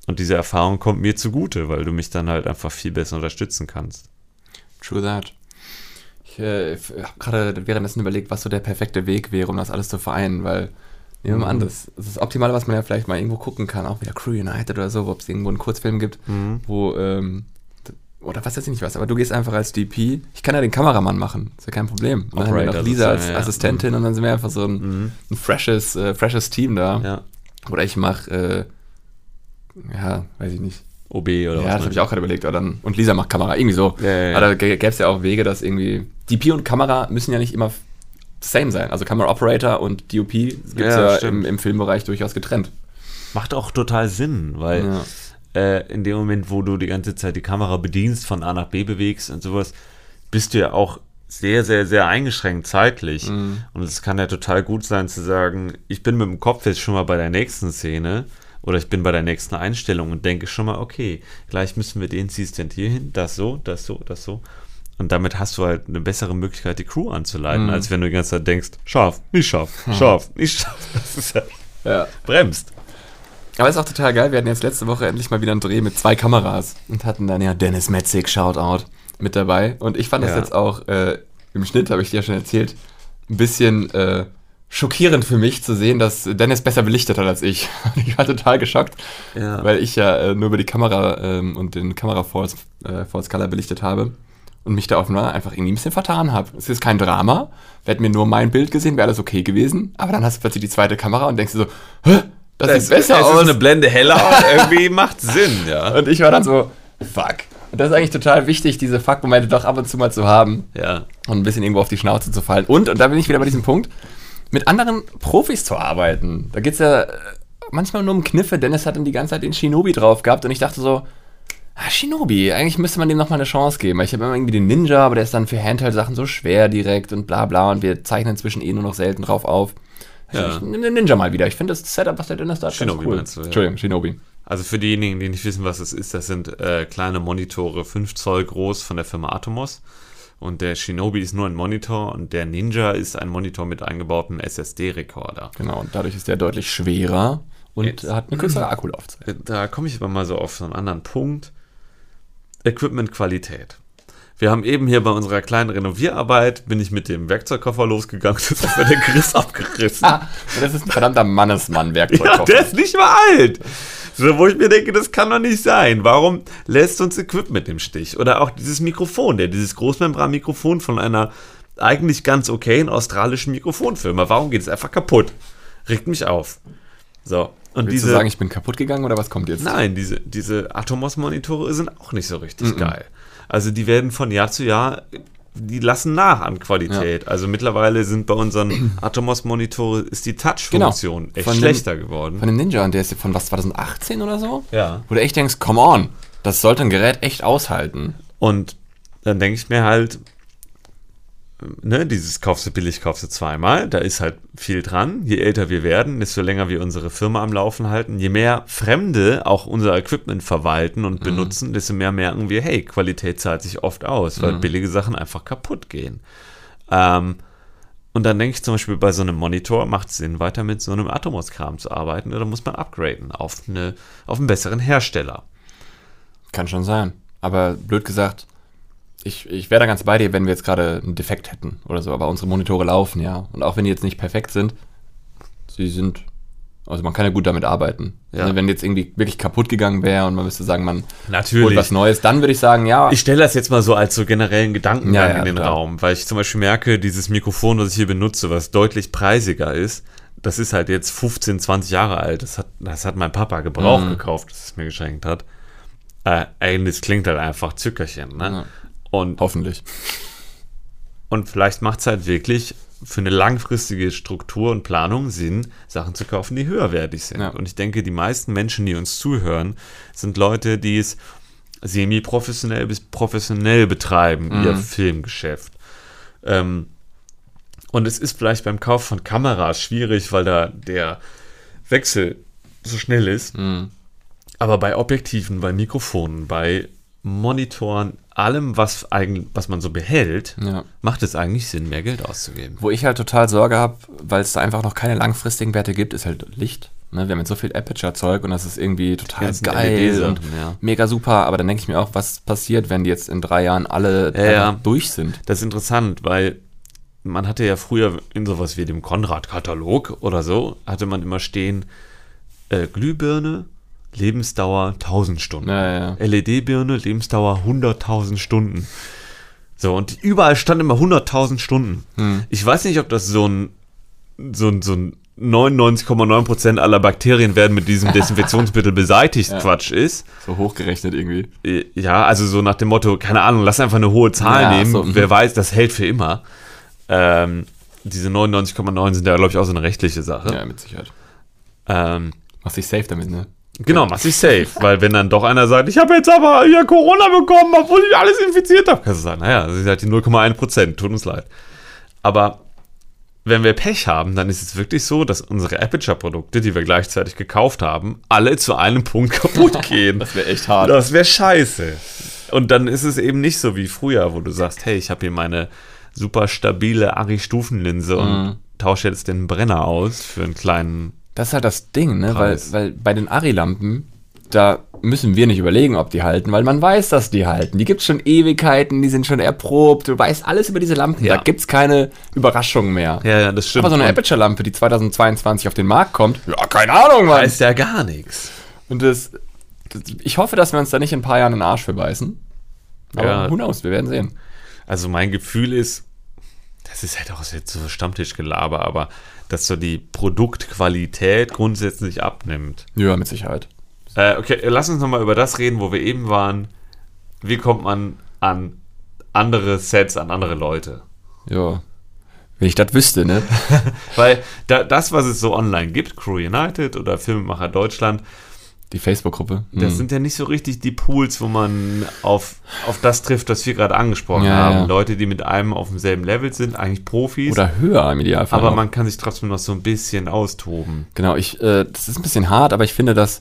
Und diese Erfahrung kommt mir zugute, weil du mich dann halt einfach viel besser unterstützen kannst. True that. Ich äh, habe gerade währenddessen überlegt, was so der perfekte Weg wäre, um das alles zu vereinen, weil nehmen wir mal an, mhm. das, das ist das Optimale, was man ja vielleicht mal irgendwo gucken kann, auch wieder Crew United oder so, wo es irgendwo einen Kurzfilm gibt, mhm. wo ähm, oder was jetzt nicht was, aber du gehst einfach als DP. Ich kann ja den Kameramann machen, ist ja kein Problem. Und dann haben wir noch Lisa als ja, Assistentin mhm. und dann sind wir einfach so ein, mhm. ein freshes, äh, freshes Team da. Ja. Oder ich mache, äh, ja, weiß ich nicht. OB oder ja, was? Ja, das habe ich auch gerade überlegt. Oder dann, und Lisa macht Kamera, irgendwie so. Ja, ja, Aber da gäbe es ja auch Wege, dass irgendwie DP und Kamera müssen ja nicht immer same sein. Also Kamera Operator und DOP gibt es ja, im, im, Filmbereich durchaus getrennt. Macht auch total Sinn, weil äh, in dem Moment, wo du die ganze Zeit die Kamera bedienst, von A nach B bewegst und sowas, bist du ja auch sehr, sehr, sehr eingeschränkt zeitlich. Mhm. Und es kann ja total gut sein zu sagen, ich bin mit dem Kopf jetzt schon mal bei der nächsten Szene oder ich bin bei der nächsten Einstellung und denke schon mal, okay, gleich müssen wir den ziehst hier hin, das so, das so, das so. Und damit hast du halt eine bessere Möglichkeit, die Crew anzuleiten, mhm. als wenn du die ganze Zeit denkst, scharf, nicht scharf, (laughs) scharf, nicht scharf. Das ist ja, ja. bremst. Aber ist auch total geil. Wir hatten jetzt letzte Woche endlich mal wieder einen Dreh mit zwei Kameras und hatten dann ja Dennis Metzig, Shoutout, mit dabei. Und ich fand das ja. jetzt auch äh, im Schnitt, habe ich dir ja schon erzählt, ein bisschen äh, schockierend für mich zu sehen, dass Dennis besser belichtet hat als ich. (laughs) Ich war total geschockt, Ja. weil ich ja äh, nur über die Kamera ähm, und den Kamera False, äh, False Color belichtet habe und mich da offenbar einfach irgendwie ein bisschen vertan habe. Es ist kein Drama. Wir hätten mir nur mein Bild gesehen, wäre alles okay gewesen. Aber dann hast du plötzlich die zweite Kamera und denkst dir so, Hä, das, Es, sieht besser es aus. ist eine Blende heller (laughs) irgendwie macht Sinn, ja. und ich war dann so, fuck. Und das ist eigentlich total wichtig, diese Fuck-Momente doch ab und zu mal zu haben Ja. und ein bisschen irgendwo auf die Schnauze zu fallen. Und, und da bin ich wieder bei diesem Punkt, mit anderen Profis zu arbeiten. Da geht es ja äh, manchmal nur um Kniffe. Dennis hat dann die ganze Zeit den Shinobi drauf gehabt und ich dachte so, ah, Shinobi, eigentlich müsste man dem nochmal eine Chance geben. Weil Ich habe immer irgendwie den Ninja, aber der ist dann für Handheld-Sachen so schwer direkt und bla bla und wir zeichnen inzwischen eh nur noch selten drauf auf. Ja. Ich nehme den Ninja mal wieder. Ich finde das Setup, was der Dennis da hat, Shinobi ganz cool. meinst du, ja. Entschuldigung, Shinobi. Also für diejenigen, die nicht wissen, was es ist, das sind äh, kleine Monitore, 5 Zoll groß von der Firma Atomos. Und der Shinobi ist nur ein Monitor und der Ninja ist ein Monitor mit eingebautem SSD-Rekorder. Genau, und dadurch ist der deutlich schwerer und Jetzt. hat eine kürzere Akkulaufzeit. Da komme ich aber mal so auf so einen anderen Punkt. Equipment-Qualität. Wir haben eben hier bei unserer kleinen Renovierarbeit, bin ich mit dem Werkzeugkoffer losgegangen, (laughs) das hat mir der Griff abgerissen. Ah, das ist ein verdammter Ja, Mannesmann-Werkzeugkoffer. der ist nicht mal alt. So, wo ich mir denke, das kann doch nicht sein. Warum lässt uns Equipment im Stich? Oder auch dieses Mikrofon, der, dieses Großmembran-Mikrofon von einer eigentlich ganz okayen australischen Mikrofonfirma. Warum geht es einfach kaputt? Regt mich auf. So. Und Willst diese, du sagen, ich bin kaputt gegangen oder was kommt jetzt? nein, diese, diese Atomos-Monitore sind auch nicht so richtig geil. Also die werden von Jahr zu Jahr, die lassen nach an Qualität. Also mittlerweile sind bei unseren (clears throat) Atomos-Monitore ist die Touch-Funktion echt Genau. Von dem- schlechter geworden. Von dem Ninja, und der ist von was, 2018 oder so? Ja. Wo du echt denkst, come on, das sollte ein Gerät echt aushalten. Und dann denke ich mir halt, ne, dieses kaufst du billig, kaufst du zweimal, da ist halt viel dran. Je älter wir werden, desto länger wir unsere Firma am Laufen halten, je mehr Fremde auch unser Equipment verwalten und benutzen, desto mehr merken wir, hey, Qualität zahlt sich oft aus, weil billige Sachen einfach kaputt gehen. Ähm, und dann denke ich zum Beispiel bei so einem Monitor macht es Sinn, weiter mit so einem Atomos-Kram zu arbeiten oder muss man upgraden auf, eine, auf einen besseren Hersteller. Kann schon sein. Aber blöd gesagt, ich, ich wäre da ganz bei dir, wenn wir jetzt gerade einen Defekt hätten oder so. Aber unsere Monitore laufen ja. Und auch wenn die jetzt nicht perfekt sind, sie sind. Also man kann ja gut damit arbeiten. Ja. Also wenn jetzt irgendwie wirklich kaputt gegangen wäre und man müsste sagen, man Natürlich. holt was Neues, dann würde ich sagen, ja, Ich stelle das jetzt mal so als so generellen Gedankengang Ja, ja, in den klar. Raum, weil ich zum Beispiel merke, dieses Mikrofon, was ich hier benutze, was deutlich preisiger ist, das ist halt jetzt 15, 20 Jahre alt. Das hat, das hat mein Papa Gebrauch Mhm. gekauft, das es mir geschenkt hat. Äh, das klingt halt einfach Zückerchen, ne? Und, hoffentlich. und vielleicht macht es halt wirklich für eine langfristige Struktur und Planung Sinn, Sachen zu kaufen, die höherwertig sind. Ja. Und ich denke, die meisten Menschen, die uns zuhören, sind Leute, die es semi-professionell bis professionell betreiben, ihr Filmgeschäft. Ähm, und es ist vielleicht beim Kauf von Kameras schwierig, weil da der Wechsel so schnell ist. Mhm. Aber bei Objektiven, bei Mikrofonen, bei Monitoren, allem, was, eigentlich, was man so behält, Ja. macht es eigentlich Sinn, mehr Geld auszugeben. Wo ich halt total Sorge habe, weil es da einfach noch keine langfristigen Werte gibt, ist halt Licht. Ne, wir haben jetzt so viel Aperture-Zeug und das ist irgendwie total geil LED-Sachen, und ja. mega super. Aber dann denke ich mir auch, was passiert, wenn die jetzt in drei Jahren alle Ja, ja. durch sind? Das ist interessant, weil man hatte ja früher in sowas wie dem Konrad-Katalog oder so, hatte man immer stehen, äh, Glühbirne, Lebensdauer 1000 Stunden. Ja, ja. LED-Birne, Lebensdauer 100.000 Stunden. So, und überall stand immer 100.000 Stunden. Hm. Ich weiß nicht, ob das so ein, so ein, so ein 99,9% aller Bakterien werden mit diesem (laughs) Desinfektionsmittel beseitigt Ja. Quatsch ist. So hochgerechnet irgendwie. Äh, Ja, also so nach dem Motto, keine Ahnung, lass einfach eine hohe Zahl Ja, nehmen. so. Wer weiß, das hält für immer. Ähm, diese 99,9 sind ja, glaube ich, auch so eine rechtliche Sache. Ja, mit Sicherheit. Ähm, Machst dich safe damit, ne? Genau, mach dich safe. weil wenn dann doch einer sagt, ich habe jetzt aber hier Corona bekommen, obwohl ich alles infiziert habe, kannst du sagen, naja, das ist halt die 0,1%, tut uns leid. Aber wenn wir Pech haben, dann ist es wirklich so, dass unsere Aperture-Produkte, die wir gleichzeitig gekauft haben, alle zu einem Punkt (laughs) kaputt gehen. Das wäre echt hart. Das wäre scheiße. Und dann ist es eben nicht so wie früher, wo du sagst, hey, ich habe hier meine super stabile Ari-Stufenlinse und tausche jetzt den Brenner aus für einen kleinen. Das ist halt das Ding, ne? Weil, Preis. weil bei den Ari-Lampen, da müssen wir nicht überlegen, ob die halten, weil man weiß, dass die halten. Die gibt es schon Ewigkeiten, die sind schon erprobt. Du weißt alles über diese Lampen. Ja. Da gibt es keine Überraschungen mehr. Ja, ja, das stimmt. Aber so eine Aperture-Lampe, die 2022 auf den Markt kommt, ja, keine Ahnung, Mann. heißt ja gar nichts. Und das, das, ich hoffe, dass wir uns da nicht in ein paar Jahren in den Arsch verbeißen. Aber Ja. who knows, wir werden sehen. Also mein Gefühl ist, das ist halt auch jetzt so Stammtischgelaber, aber dass so die Produktqualität grundsätzlich abnimmt. Ja, mit Sicherheit. Äh, okay, lass uns nochmal über das reden, wo wir eben waren. Wie kommt man an andere Sets, an andere Leute? Ja. Wenn ich das wüsste, ne? (laughs) Weil da, das, was es so online gibt, Crew United oder Filmemacher Deutschland, Die Facebook-Gruppe. das Mhm. sind ja nicht so richtig die Pools, wo man auf, auf das trifft, was wir gerade angesprochen Ja, haben. ja. Leute, die mit einem auf demselben Level sind, eigentlich Profis. Oder höher im Idealfall. aber auch. man kann sich trotzdem noch so ein bisschen austoben. Genau, ich, äh, das ist ein bisschen hart, aber ich finde, dass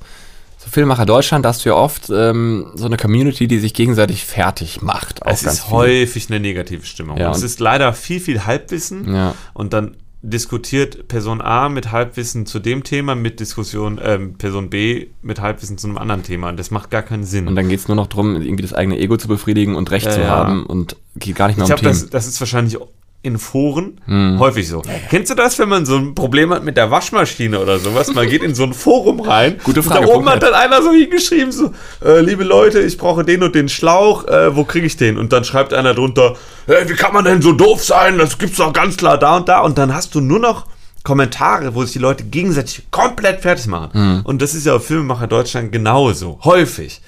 so Filmemacher Deutschland, da hast du ja oft ähm, so eine Community, die sich gegenseitig fertig macht. Es ist viel. häufig eine negative Stimmung. Ja, und es ist leider viel, viel Halbwissen. Ja. Und dann diskutiert Person A mit Halbwissen zu dem Thema, mit Diskussion ähm, Person B mit Halbwissen zu einem anderen Thema. Das macht gar keinen Sinn. Und dann geht es nur noch darum, irgendwie das eigene Ego zu befriedigen und Recht Ja, zu haben und geht gar nicht mehr ich um glaube, Team. das, das ist wahrscheinlich in Foren Hm. häufig so. Kennst du das, wenn man so ein Problem hat mit der Waschmaschine oder sowas? Man geht in so ein Forum rein. Gute und Frage, Da oben Punkt. hat dann einer so hingeschrieben, so, äh, liebe Leute, ich brauche den und den Schlauch, äh, wo kriege ich den? Und dann schreibt einer drunter, hey, wie kann man denn so doof sein? Das gibt's doch ganz klar da und da. Und dann hast du nur noch Kommentare, wo sich die Leute gegenseitig komplett fertig machen. Hm. Und das ist ja auf Filmemacher Deutschland genauso. Häufig.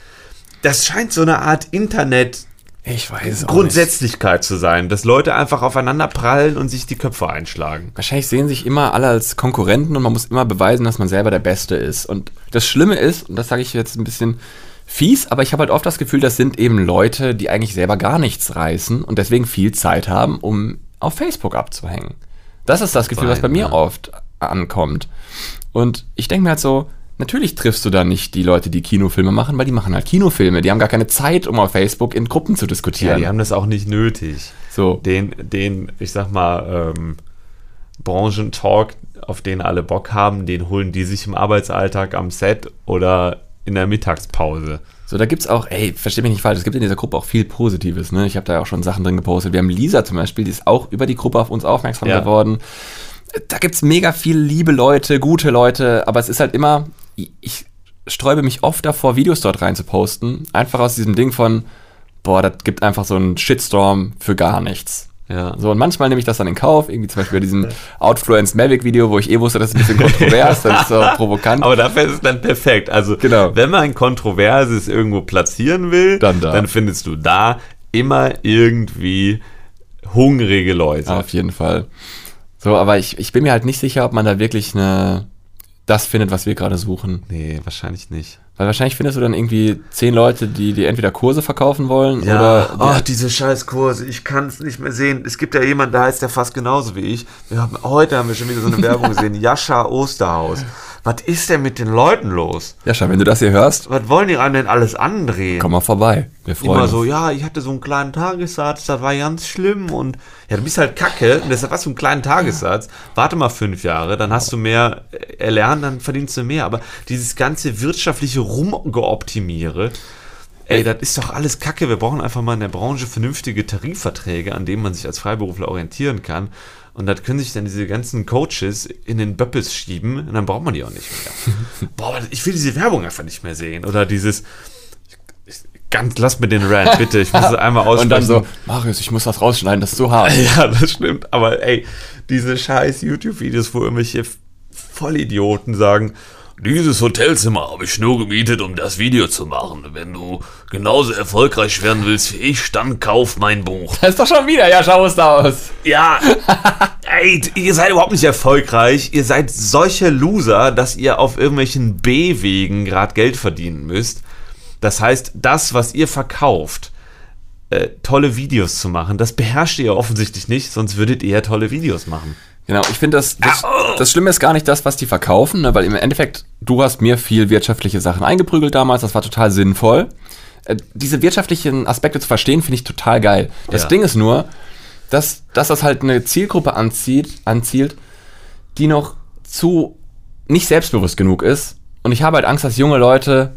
Das scheint so eine Art Internet- ich weiß Grundsätzlichkeit zu sein, dass Leute einfach aufeinander prallen und sich die Köpfe einschlagen. Wahrscheinlich sehen sich immer alle als Konkurrenten und man muss immer beweisen, dass man selber der Beste ist. Und das Schlimme ist, und das sage ich jetzt ein bisschen fies, aber ich habe halt oft das Gefühl, das sind eben Leute, die eigentlich selber gar nichts reißen und deswegen viel Zeit haben, um auf Facebook abzuhängen. Das ist das Gefühl, was bei mir oft ankommt. Und ich denke mir halt so, natürlich triffst du da nicht die Leute, die Kinofilme machen, weil die machen halt Kinofilme. Die haben gar keine Zeit, um auf Facebook in Gruppen zu Ja, diskutieren. die haben das auch nicht nötig. so. Den, den, ich sag mal, ähm, Branchentalk, auf den alle Bock haben, den holen die sich im Arbeitsalltag am Set oder in der Mittagspause. So, da gibt's auch, ey, versteh mich nicht falsch, es gibt in dieser Gruppe auch viel Positives, ne? Ich habe da ja auch schon Sachen drin gepostet. Wir haben Lisa zum Beispiel, die ist auch über die Gruppe auf uns aufmerksam Ja. geworden. Da gibt's mega viel liebe Leute, gute Leute, aber es ist halt immer, ich sträube mich oft davor, Videos dort rein zu posten. Einfach aus diesem Ding von, boah, das gibt einfach so einen Shitstorm für gar nichts. Ja. So, und manchmal nehme ich das dann in Kauf, irgendwie zum Beispiel bei diesem Outfluence Mavic Video, wo ich eh wusste, das ist ein bisschen kontrovers, das ist so provokant. (laughs) Aber dafür ist es dann perfekt. Also, Genau. wenn man Kontroverses irgendwo platzieren will, Dann da. findest du da immer irgendwie hungrige Leute. Auf jeden Fall. So, aber ich, ich bin mir halt nicht sicher, ob man da wirklich eine, das findet, was wir gerade suchen. Nee, wahrscheinlich nicht. Weil wahrscheinlich findest du dann irgendwie zehn Leute, die dir entweder Kurse verkaufen wollen oder. oh, diese Scheißkurse, ich kann es nicht mehr sehen. Es gibt ja jemanden, da heißt der fast genauso wie ich. Wir haben, heute haben wir schon wieder so eine Werbung gesehen. (laughs) Jascha Osterhaus. Was ist denn mit den Leuten los? ja, schau, wenn du das hier hörst, Was wollen die einem denn alles andrehen? komm mal vorbei. Wir freuen Immer uns. so, ja, ich hatte so einen kleinen Tagessatz, das war ganz schlimm und ja, du bist halt kacke und deshalb hast du einen kleinen Tagessatz. Warte mal fünf Jahre, dann hast du mehr äh, erlernt, dann verdienst du mehr. Aber dieses ganze wirtschaftliche Rumgeoptimiere, ey, das ist doch alles kacke. Wir brauchen einfach mal in der Branche vernünftige Tarifverträge, an denen man sich als Freiberufler orientieren kann. Und das können sich dann diese ganzen Coaches in den Böppes schieben und dann braucht man die auch nicht mehr. (laughs) Boah, ich will diese Werbung einfach nicht mehr sehen. Oder dieses, Ganz, lass mir den Rant, bitte. Ich muss (laughs) es einmal aussprechen. Und dann so, Marius, ich muss das rausschneiden, das ist so hart. Ja, das stimmt. Aber ey, diese scheiß YouTube-Videos, wo irgendwelche Vollidioten sagen, dieses Hotelzimmer habe ich nur gemietet, um das Video zu machen. Wenn du genauso erfolgreich werden willst wie ich, dann kauf mein Buch. Das ist doch schon wieder, ja, schau es da aus. Ja, (laughs) ey, ihr seid überhaupt nicht erfolgreich. Ihr seid solche Loser, dass ihr auf irgendwelchen B-Wegen gerade Geld verdienen müsst. Das heißt, das, was ihr verkauft, äh, tolle Videos zu machen, das beherrscht ihr offensichtlich nicht, sonst würdet ihr ja tolle Videos machen. Genau, ich finde, das, das, das Schlimme ist gar nicht das, was die verkaufen, ne, weil im Endeffekt, du hast mir viel wirtschaftliche Sachen eingeprügelt damals, das war total sinnvoll. Äh, diese wirtschaftlichen Aspekte zu verstehen, finde ich total geil. Das Ja. Ding ist nur, dass, dass das halt eine Zielgruppe anzieht, anzielt, die noch zu nicht selbstbewusst genug ist. Und ich habe halt Angst, dass junge Leute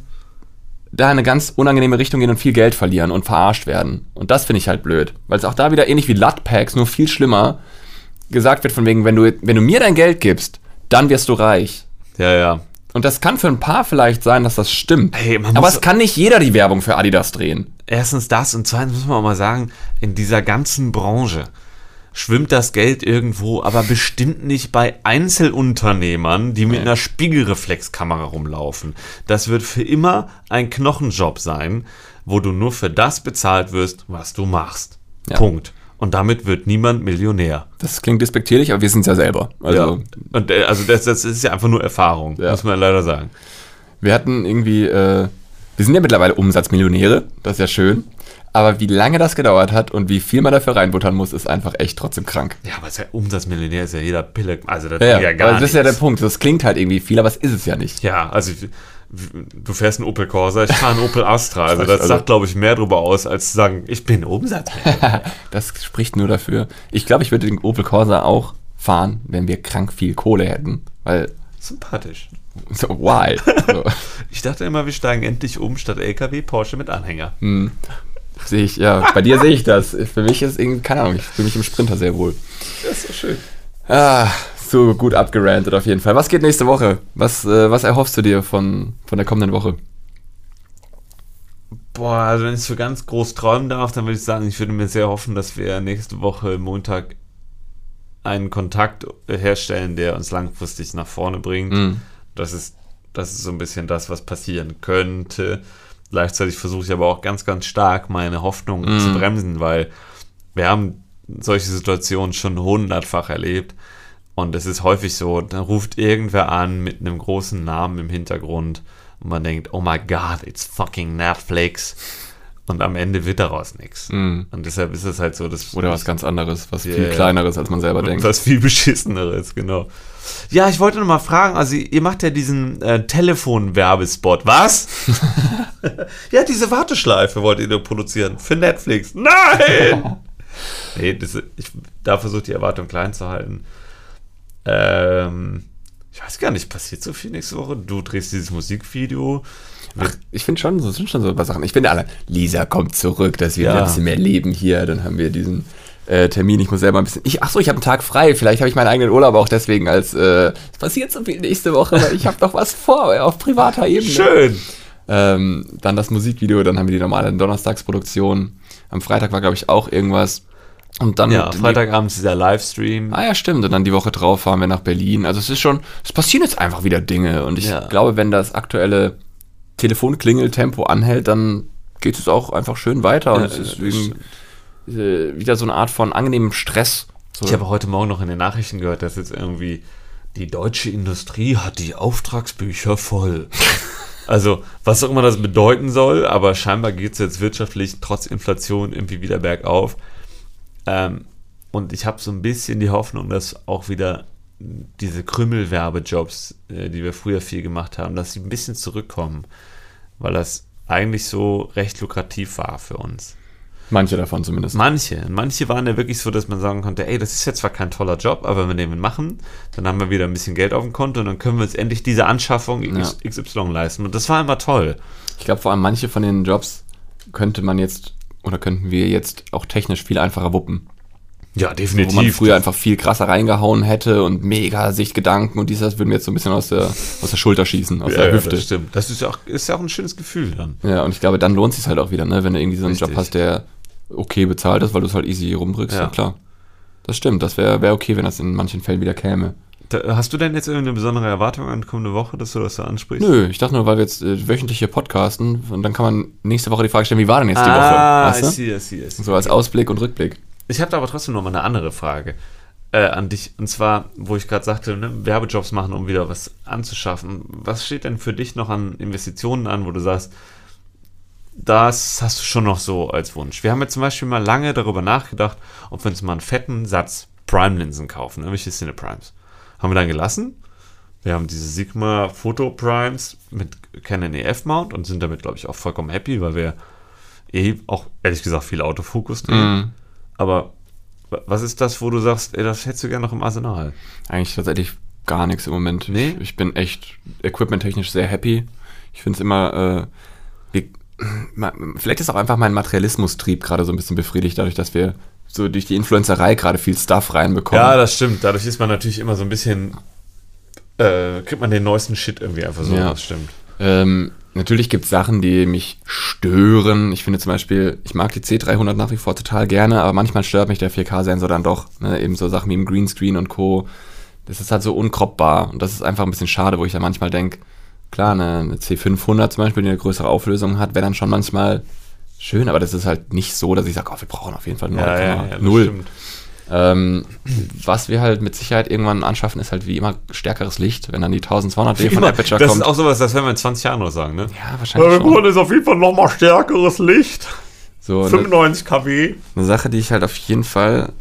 da in eine ganz unangenehme Richtung gehen und viel Geld verlieren und verarscht werden. Und das finde ich halt blöd. Weil es auch da wieder ähnlich wie Lutpacks, nur viel schlimmer, gesagt wird von wegen, wenn du, wenn du mir dein Geld gibst, dann wirst du reich. Ja, ja. Und das kann für ein paar vielleicht sein, dass das stimmt. Hey, Aber es kann nicht jeder die Werbung für Adidas drehen. Erstens das und zweitens muss man auch mal sagen, in dieser ganzen Branche schwimmt das Geld irgendwo, aber bestimmt nicht bei Einzelunternehmern, die mit einer Spiegelreflexkamera rumlaufen. Das wird für immer ein Knochenjob sein, wo du nur für das bezahlt wirst, was du machst. Ja. Punkt. Und damit wird niemand Millionär. Das klingt despektierlich, aber wir sind es ja selber. Also, Und äh, also das, das ist ja einfach nur Erfahrung, Ja. muss man leider sagen. wir hatten irgendwie, äh, wir sind ja mittlerweile Umsatzmillionäre, das ist ja schön. Aber wie lange das gedauert hat und wie viel man dafür reinbuttern muss, ist einfach echt trotzdem krank. Ja, aber es ist ja Umsatzmillionär ist ja jeder Pille. Also das Ja, ist ja gar aber das ist ja der nichts. Punkt. Das klingt halt irgendwie viel, aber es ist es ja nicht. Ja, also ich- du fährst einen Opel Corsa, ich fahre einen Opel Astra. Also das sagt, glaube ich, mehr darüber aus, als zu sagen, ich bin Umsatzmillionär. (laughs) Das spricht nur dafür. Ich glaube, ich würde den Opel Corsa auch fahren, wenn wir krank viel Kohle hätten. Weil, Sympathisch. so, why? So, (laughs) Ich dachte immer, wir steigen endlich um statt LKW Porsche mit Anhänger. sehe ich, ja, bei dir sehe ich das. Für mich ist irgendwie, keine Ahnung, ich fühle mich im Sprinter sehr wohl. Das ist so schön. Ah, so gut abgerantet auf jeden Fall. Was geht nächste Woche? Was, äh, was erhoffst du dir von, von der kommenden Woche? Boah, also wenn ich so ganz groß träumen darf, dann würde ich sagen, ich würde mir sehr hoffen, dass wir nächste Woche Montag einen Kontakt herstellen, der uns langfristig nach vorne bringt. Mhm. Das ist, das ist so ein bisschen das, was passieren könnte. Gleichzeitig versuche ich aber auch ganz, ganz stark meine Hoffnung Mhm. zu bremsen, weil wir haben solche Situationen schon hundertfach erlebt. Und es ist häufig so, da ruft irgendwer an mit einem großen Namen im Hintergrund und man denkt, oh my God, it's fucking Netflix. Und am Ende wird daraus nichts. Mhm. Und deshalb ist es halt so, dass Oder was ganz anderes, was Ja, viel kleineres, als man selber denkt. (laughs) was viel beschisseneres, genau. Ja, ich wollte noch mal fragen, also ihr macht ja diesen äh, Telefon-Werbespot. Was? (laughs) (laughs) ja, diese Warteschleife wollt ihr nur produzieren für Netflix. Nein! nee, das, ich, da versucht die Erwartung klein zu halten. Ähm, ich weiß gar nicht, passiert so viel nächste Woche? Du drehst dieses Musikvideo. Ach, ich finde schon, so sind schon so ein paar Sachen. Ich finde alle, Lisa kommt zurück, dass wir Ja. ein bisschen mehr leben hier. Dann haben wir diesen äh, Termin. Ich muss selber ein bisschen. Ich, ach so, ich habe einen Tag frei. Vielleicht habe ich meinen eigenen Urlaub auch deswegen, als äh, es passiert so viel nächste Woche, weil ich habe noch was vor auf privater Ebene. Schön! Ähm, dann das Musikvideo, dann haben wir die normale Donnerstagsproduktion. Am Freitag war, glaube ich, auch irgendwas. Und dann Ja, Freitagabend ist dieser Livestream. Ah ja, stimmt. Und dann die Woche drauf fahren wir nach Berlin. Also es ist schon, es passieren jetzt einfach wieder Dinge. Und ich Ja. glaube, wenn das aktuelle Telefonklingeltempo anhält, dann geht es auch einfach schön weiter. Und Ja, es ist wegen, äh, wieder so eine Art von angenehmem Stress. So, Ich habe heute Morgen noch in den Nachrichten gehört, dass jetzt irgendwie die deutsche Industrie hat die Auftragsbücher voll. (laughs) also, was auch immer das bedeuten soll, aber scheinbar geht es jetzt wirtschaftlich trotz Inflation irgendwie wieder bergauf. Ähm, und ich habe so ein bisschen die Hoffnung, dass auch wieder diese Krümelwerbejobs, äh, die wir früher viel gemacht haben, dass sie ein bisschen zurückkommen, weil das eigentlich so recht lukrativ war für uns. manche davon zumindest. Manche. Manche waren ja wirklich so, dass man sagen konnte, ey, das ist jetzt zwar kein toller Job, aber wenn wir den machen, dann haben wir wieder ein bisschen Geld auf dem Konto und dann können wir uns endlich diese Anschaffung XY leisten. Und das war immer toll. Ich glaube, vor allem manche von den Jobs könnte man jetzt oder könnten wir jetzt auch technisch viel einfacher wuppen. Ja, Wo man früher einfach viel krasser reingehauen hätte und mega Sichtgedanken und dies, das würden wir jetzt so ein bisschen aus der, aus der Schulter schießen, aus ja, der ja, Hüfte. das stimmt. Das ist ja, auch, ist ja auch ein schönes Gefühl dann. Ja, und ich glaube, dann lohnt es sich halt auch wieder, ne? wenn du irgendwie so einen Job Richtig. hast, der okay bezahlt ist, weil du es halt easy rumdrückst. Ja, Ja. klar. Das stimmt, das wäre wär okay, wenn das in manchen Fällen wieder käme. Da, hast du denn jetzt irgendeine besondere Erwartung an kommende Woche, dass du das so ansprichst? Nö, ich dachte nur, weil wir jetzt äh, wöchentlich hier podcasten und dann kann man nächste Woche die Frage stellen, wie war denn jetzt die ah, Woche? I see, I see, I see. So als Ausblick und Rückblick. Ich habe da aber trotzdem noch mal eine andere Frage äh, an dich. Und zwar, wo ich gerade sagte, ne, Werbejobs machen, um wieder was anzuschaffen. Was steht denn für dich noch an Investitionen an, wo du sagst, das hast du schon noch so als Wunsch? Wir haben jetzt zum Beispiel mal lange darüber nachgedacht, ob wir uns mal einen fetten Satz Prime-Linsen kaufen, irgendwelche Cine Primes. Haben wir dann gelassen. Wir haben diese Sigma Photo Primes mit Canon EF Mount und sind damit, glaube ich, auch vollkommen happy, weil wir eh auch ehrlich gesagt viel Autofokus drehen. Mhm. Aber wa- was ist das, wo du sagst, ey, das hättest du gerne noch im Arsenal? Eigentlich tatsächlich gar nichts im Moment. Nee? Ich, ich bin echt equipmenttechnisch sehr happy. Ich finde es immer, äh, (clears throat) ma- vielleicht ist auch einfach mein Materialismus-Trieb gerade so ein bisschen befriedigt, dadurch, dass wir so durch die Influencerei gerade viel Stuff reinbekommen. Ja, das stimmt. Dadurch ist man natürlich immer so ein bisschen, äh, kriegt man den neuesten Shit irgendwie einfach so. Ja. Das stimmt. Ähm, natürlich gibt es Sachen, die mich stören. Ich finde zum Beispiel, ich mag die C300 nach wie vor total gerne, aber manchmal stört mich der 4K-Sensor dann doch. Ne? Eben so Sachen wie im Greenscreen und Co. Das ist halt so unkroppbar und das ist einfach ein bisschen schade, wo ich dann manchmal denke, klar, eine, eine C500 zum Beispiel, die eine größere Auflösung hat, wäre dann schon manchmal schön, aber das ist halt nicht so, dass ich sage, oh, wir brauchen auf jeden Fall 9,0. Ja, das. Ähm, was wir halt mit Sicherheit irgendwann anschaffen, ist halt wie immer stärkeres Licht, wenn dann die (laughs) 1200D von Immer, Aperture das kommt. ist auch sowas, das werden wir in 20 Jahren noch sagen, ne? ja, wahrscheinlich schon. ist auf jeden Fall nochmal stärkeres Licht. So, eine, 95 kW. eine Sache, die ich halt auf jeden Fall,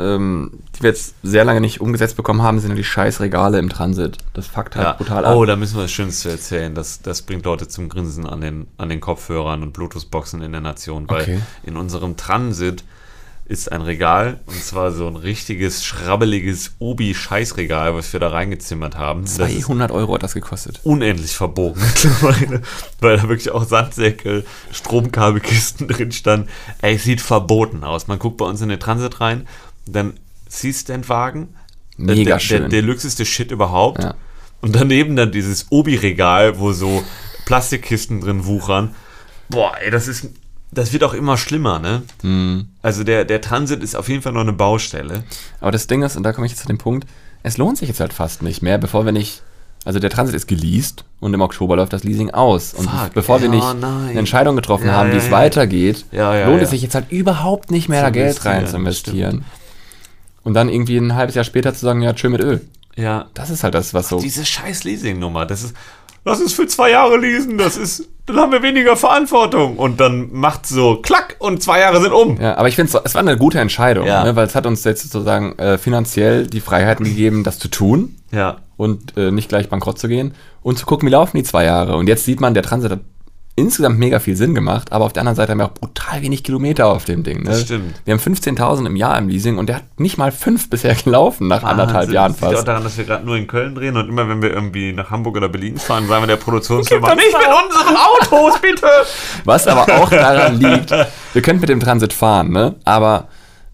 ähm, die wir jetzt sehr lange nicht umgesetzt bekommen haben, sind ja die scheiß Regale im Transit. Das fuckt halt Ja. brutal ab. Oh, da müssen wir das Schönste erzählen. Das, das bringt Leute zum Grinsen an den, an den Kopfhörern und Bluetooth-Boxen in der Nation. Weil Okay. in unserem Transit ist ein Regal, und zwar so ein richtiges, schrabbeliges Obi-Scheißregal, was wir da reingezimmert haben. Das ist 200 Euro hat das gekostet. unendlich verbogen (laughs) mittlerweile, weil da wirklich auch Sandsäcke, Stromkabelkisten (laughs) drin standen. Ey, es sieht verboten aus. Man guckt bei uns in den Transit rein, dann C-Stand-Wagen, Mega der, schön. Der, der Shit überhaupt. Ja. Und daneben dann dieses Obi-Regal, wo so Plastikkisten drin wuchern. Boah, ey, das ist, das wird auch immer schlimmer, ne? Mhm. Also der, der Transit ist auf jeden Fall noch eine Baustelle. Aber das Ding ist, und da komme ich jetzt zu dem Punkt, es lohnt sich jetzt halt fast nicht mehr, bevor wir nicht. Also der Transit ist geleast und im Oktober läuft das Leasing aus. Und Fuck, bevor wir ja, nicht nein. eine Entscheidung getroffen Ja, haben, wie es ja. weitergeht, lohnt es sich jetzt halt überhaupt nicht mehr da Geld rein zu investieren. Und dann irgendwie ein halbes Jahr später zu sagen, ja, tschö mit Öl. Ja, Das ist halt das, was so. diese scheiß Leasing-Nummer, das ist, lass uns für zwei Jahre leasen, das ist, dann haben wir weniger Verantwortung. Und dann macht so klack und zwei Jahre sind um. Ja, aber ich finde, es war eine gute Entscheidung, Ja. ne, weil es hat uns jetzt sozusagen äh, finanziell die Freiheiten gegeben, das zu tun Ja. und äh, nicht gleich bankrott zu gehen und zu gucken, wie laufen die zwei Jahre. Und jetzt sieht man, der Transit insgesamt mega viel Sinn gemacht, aber auf der anderen Seite haben wir auch brutal wenig Kilometer auf dem Ding. Ne? Das stimmt. Wir haben 15.000 im Jahr im Leasing und der hat nicht mal fünf bisher (laughs) gelaufen nach anderthalb Wahnsinn. Jahren Das liegt auch fast. daran, dass wir gerade nur in Köln drehen und immer, wenn wir irgendwie nach Hamburg oder Berlin fahren, sagen wir der Produktionsfirma, nicht mit unseren Autos, bitte! Was aber auch daran (laughs) liegt, wir können mit dem Transit fahren, ne? aber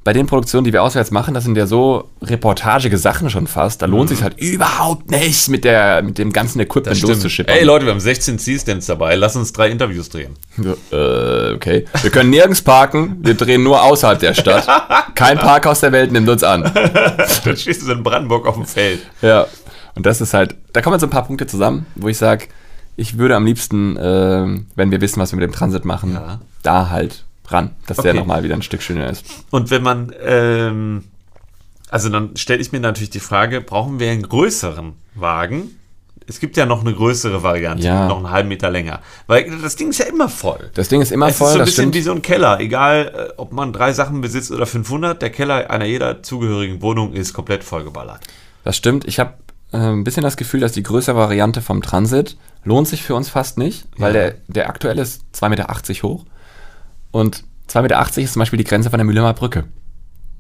bei den Produktionen, die wir auswärts machen, das sind ja so reportagige Sachen schon fast. Da lohnt sich halt überhaupt nicht, mit, der, mit dem ganzen Equipment loszuschippen. Ey Leute, wir haben 16 C-Stands dabei, lass uns drei Interviews drehen. So, äh, okay. Wir können nirgends parken, wir drehen nur außerhalb der Stadt. (laughs) Kein Parkhaus der Welt nimmt uns an. (laughs) Dann stehst du so in Brandenburg auf dem Feld. Ja. Und das ist halt, da kommen jetzt so ein paar Punkte zusammen, wo ich sage, ich würde am liebsten, ähm, wenn wir wissen, was wir mit dem Transit machen, Ja. da halt ran, dass der Okay. nochmal wieder ein Stück schöner ist. Und wenn man, ähm, also dann stelle ich mir natürlich die Frage, brauchen wir einen größeren Wagen? Es gibt ja noch eine größere Variante, Ja. noch einen halben Meter länger. Weil das Ding ist ja immer voll. Das Ding ist immer Es voll, ist so ein bisschen stimmt. wie so ein Keller. Egal, äh, ob man drei Sachen besitzt oder 500, der Keller einer jeder zugehörigen Wohnung ist komplett vollgeballert. Das stimmt. Ich habe äh, ein bisschen das Gefühl, dass die größere Variante vom Transit lohnt sich für uns fast nicht, weil Ja. der, der aktuelle ist 2,80 Meter hoch. Und 2,80 Meter ist zum Beispiel die Grenze von der Mühlheimer Brücke.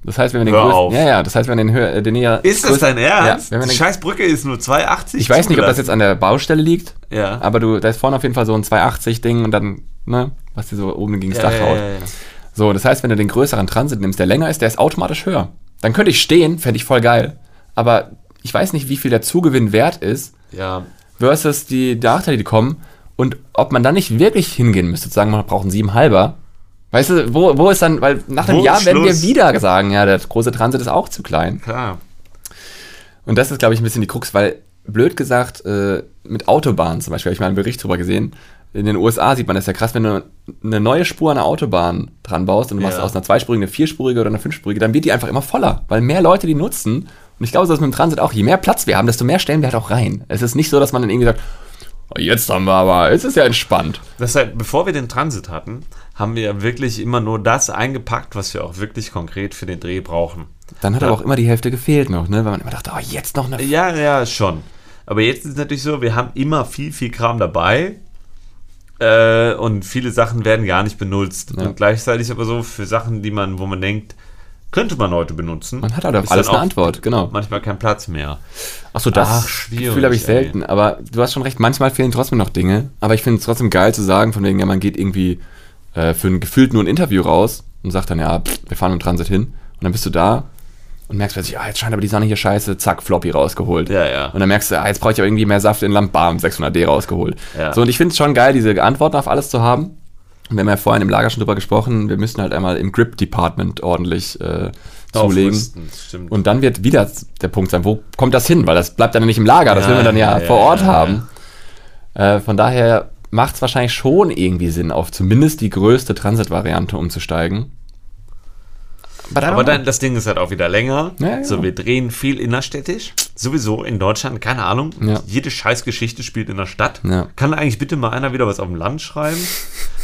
Das heißt, wenn wir den Hör größten-. Ja, ja, das heißt, wenn wir den, höher, äh, den näher. Ist das dein Ernst? Ja, die scheiß Brücke ist nur 2,80 ich weiß nicht, ob das jetzt an der Baustelle liegt, Ja. aber du, da ist vorne auf jeden Fall so ein 280-Ding und dann, ne, was dir so oben gegen das ja, Dach haut. ja. So, das heißt, wenn du den größeren Transit nimmst, der länger ist, der ist automatisch höher. Dann könnte ich stehen, fände ich voll geil. Aber ich weiß nicht, wie viel der Zugewinn wert ist, ja. versus die Nachteile, die kommen. Und ob man dann nicht wirklich hingehen müsste, zu sagen, man braucht einen siebenhalber. Weißt du, wo, wo ist dann, weil nach einem Wo Jahr werden wir wieder sagen, ja, der große Transit ist auch zu klein. Klar. Und das ist, glaube ich, ein bisschen die Krux, weil, blöd gesagt, äh, mit Autobahnen zum Beispiel, habe ich mal einen Bericht drüber gesehen. In den USA sieht man das ja krass, wenn du eine neue Spur an der Autobahn dran baust und du machst Ja. aus einer zweispurigen eine vierspurige oder eine fünfspurige, dann wird die einfach immer voller, weil mehr Leute die nutzen. Und ich glaube, das ist mit dem Transit auch, je mehr Platz wir haben, desto mehr stellen wir halt auch rein. Es ist nicht so, dass man dann irgendwie sagt, oh, jetzt haben wir aber, jetzt ist ja entspannt. Das heißt, bevor wir den Transit hatten, haben wir ja wirklich immer nur das eingepackt, was wir auch wirklich konkret für den Dreh brauchen. Dann hat Ja. aber auch immer die Hälfte gefehlt noch, ne? weil man immer dachte, oh, jetzt noch eine. Ja, ja, schon. Aber jetzt ist es natürlich so, wir haben immer viel, viel Kram dabei. Äh, und viele Sachen werden gar nicht benutzt. Ja. Und gleichzeitig aber so für Sachen, die man, wo man denkt, Könnte man heute benutzen. Man hat halt auf Ist alles eine Antwort, genau. Manchmal kein Platz mehr. Achso, das Ach, schwierig, Gefühl habe ich ey. selten. Aber du hast schon recht, manchmal fehlen trotzdem noch Dinge. Aber ich finde es trotzdem geil zu sagen, von wegen, ja, man geht irgendwie äh, für ein gefühlt nur ein Interview raus und sagt dann, ja, pff, wir fahren im Transit hin. Und dann bist du da und merkst plötzlich, ah, jetzt scheint aber die Sonne hier scheiße, zack, Floppy rausgeholt. Ja, ja. Und dann merkst du, ah, jetzt brauche ich aber irgendwie mehr Saft in Lambarm 600D rausgeholt. Ja. So, und ich finde es schon geil, diese Antworten auf alles zu haben. Und wir haben ja vorhin im Lager schon drüber gesprochen, wir müssen halt einmal im Grip-Department ordentlich äh, zulegen. Und dann wird wieder der Punkt sein, wo kommt das hin? Weil das bleibt dann nicht im Lager, das Ja, will man dann ja, ja, vor Ort haben. Äh, von daher macht es wahrscheinlich schon irgendwie Sinn, auf zumindest die größte Transit-Variante umzusteigen. Aber know. dann, das Ding ist halt auch wieder länger. Ja, ja. So, wir drehen viel innerstädtisch. Sowieso in Deutschland, keine Ahnung. Ja. Jede Scheißgeschichte spielt in der Stadt. Ja. Kann eigentlich bitte mal einer wieder was auf dem Land schreiben?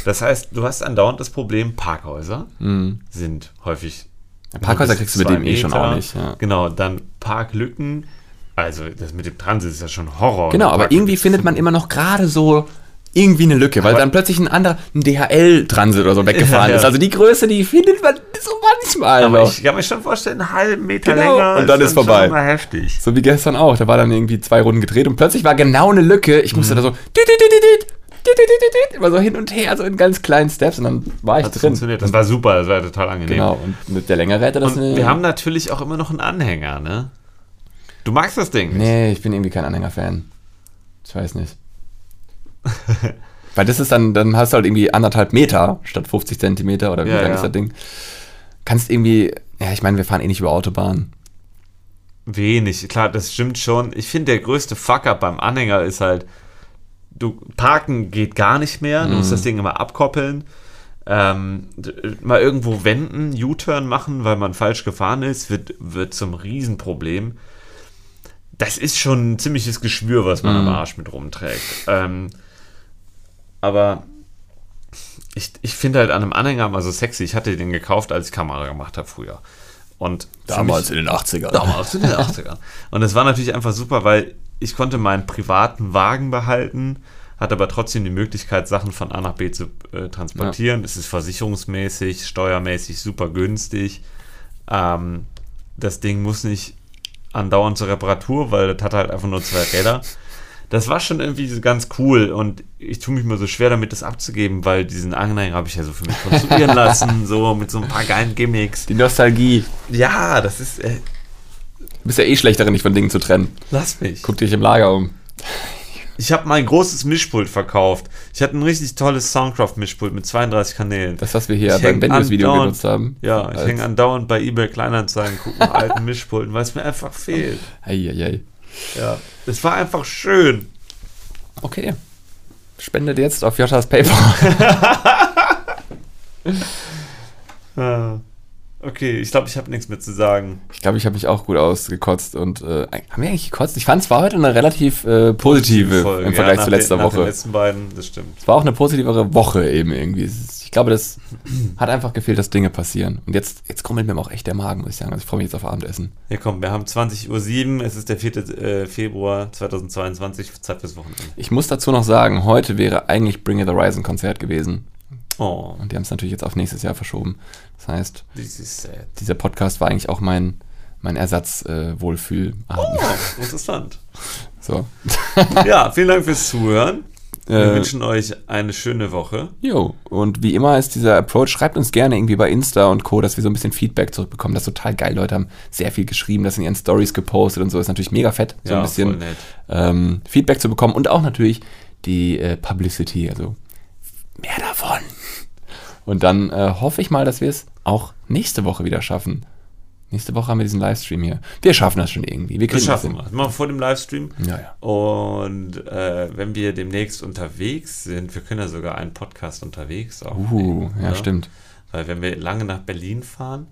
Das heißt, du hast andauernd das Problem, Parkhäuser sind häufig. Ja, Mhm. Parkhäuser kriegst du mit dem eh schon auch nicht, ja. Genau, dann Parklücken. Also, das mit dem Transit ist ja schon Horror. Genau, aber irgendwie findet man immer noch gerade so irgendwie eine Lücke, weil aber dann plötzlich ein anderer, ein DHL-Transit oder so weggefahren ja, (laughs) ja. ist. Also die Größe, die findet man so manchmal. Aber noch. ich kann mir schon vorstellen, einen halben Meter genau. länger. Und dann ist, dann vorbei. Schon mal heftig. So wie gestern auch. Da war dann irgendwie zwei Runden gedreht und plötzlich war genau eine Lücke. Ich musste mhm. da so immer so hin und her, so in ganz kleinen Steps und dann war ich das drin. Funktioniert. Das war super, das war total angenehm. Genau, und mit der Länge hätte das... eine. wir haben natürlich auch immer noch einen Anhänger, ne? Du magst das Ding nicht. Nee, ich bin irgendwie kein Anhänger-Fan. Ich weiß nicht. (laughs) Weil das ist dann, dann hast du halt irgendwie anderthalb Meter statt 50 Zentimeter oder wie Ja, lang ist das Ding. Kannst irgendwie, ja, ich meine, wir fahren eh nicht über Autobahn. Wenig, klar, das stimmt schon. Ich finde, der größte Fuck-up beim Anhänger ist halt, du parken geht gar nicht mehr, du musst Mhm. das Ding immer abkoppeln. Ähm, mal irgendwo wenden, U-Turn machen, weil man falsch gefahren ist, wird, wird zum Riesenproblem. Das ist schon ein ziemliches Geschwür, was man am Arsch mit rumträgt. Ähm, aber ich, ich finde halt an einem Anhänger mal so sexy. Ich hatte den gekauft, als ich Kamera gemacht habe früher. Und für mich- in den 80ern. Damals in den 80ern. Und es war natürlich einfach super, weil ich konnte meinen privaten Wagen behalten, hatte aber trotzdem die Möglichkeit, Sachen von A nach B zu äh, transportieren. Es ist versicherungsmäßig, steuermäßig super günstig. Ähm, das Ding muss nicht andauernd zur Reparatur, weil das hat halt einfach nur zwei Räder. Das war schon irgendwie so ganz cool und ich tue mich mal so schwer damit, das abzugeben, weil diesen Anhänger habe ich ja so für mich konstruieren (laughs) lassen, so mit so ein paar geilen Gimmicks. Die Nostalgie. Ja, das ist. Äh, Du bist ja eh schlecht darin, dich von Dingen zu trennen. lass mich. Guck dich im Lager um. Ich habe mein großes Mischpult verkauft. Ich hatte ein richtig tolles Soundcraft-Mischpult mit 32 Kanälen. Das, was wir hier Ich beim Benjus-Video genutzt haben. Ja, ich hänge andauernd bei eBay Kleinanzeigen, gucke nach alten Mischpulten, weil es mir einfach fehlt. Eieiei. Ja, es war einfach schön. Okay. Spendet jetzt auf Joshas PayPal. (laughs) (laughs) Ah, Okay, ich glaube, ich habe nichts mehr zu sagen. Ich glaube, ich habe mich auch gut ausgekotzt und äh, haben wir eigentlich gekotzt? Ich fand es war heute eine relativ äh, positive Folge, im Vergleich ja, zu letzter den, Nach den Woche. letzten beiden, das stimmt. Es war auch eine positivere Woche eben irgendwie. Es ist- glaube, das hat einfach gefehlt, dass Dinge passieren. Und jetzt, jetzt krummelt mir auch echt der Magen, muss ich sagen. Also ich freue mich jetzt auf Abendessen. Ja, komm, wir haben 20.07 Uhr, es ist der 4. äh, Februar 2022, Zeit fürs Wochenende. Ich muss dazu noch sagen, heute wäre eigentlich Bring It the Horizon Konzert gewesen. Oh, Und die haben es natürlich jetzt auf nächstes Jahr verschoben. Das heißt, dieser Podcast war eigentlich auch mein, mein Ersatz äh. Oh, interessant. (laughs) So. Ja, vielen Dank fürs Zuhören. Wir Äh, wünschen euch eine schöne Woche. Jo, und wie immer ist dieser Approach, schreibt uns gerne irgendwie bei Insta und Co., dass wir so ein bisschen Feedback zurückbekommen. Das ist total geil. Leute haben sehr viel geschrieben, das in ihren Stories gepostet und so. Ist natürlich mega fett, so ein voll bisschen ähm, Feedback zu bekommen und auch natürlich die äh, Publicity, also mehr davon. Und dann äh, hoffe ich mal, dass wir es auch nächste Woche wieder schaffen. Nächste Woche haben wir diesen Livestream hier. Wir schaffen das schon irgendwie. Wir Wir schaffen das wir. Machen wir vor dem Livestream. Ja, ja. Und äh, wenn wir demnächst unterwegs sind, wir können ja sogar einen Podcast unterwegs Uh, aufnehmen. ja, oder? stimmt. Weil wenn wir lange nach Berlin fahren,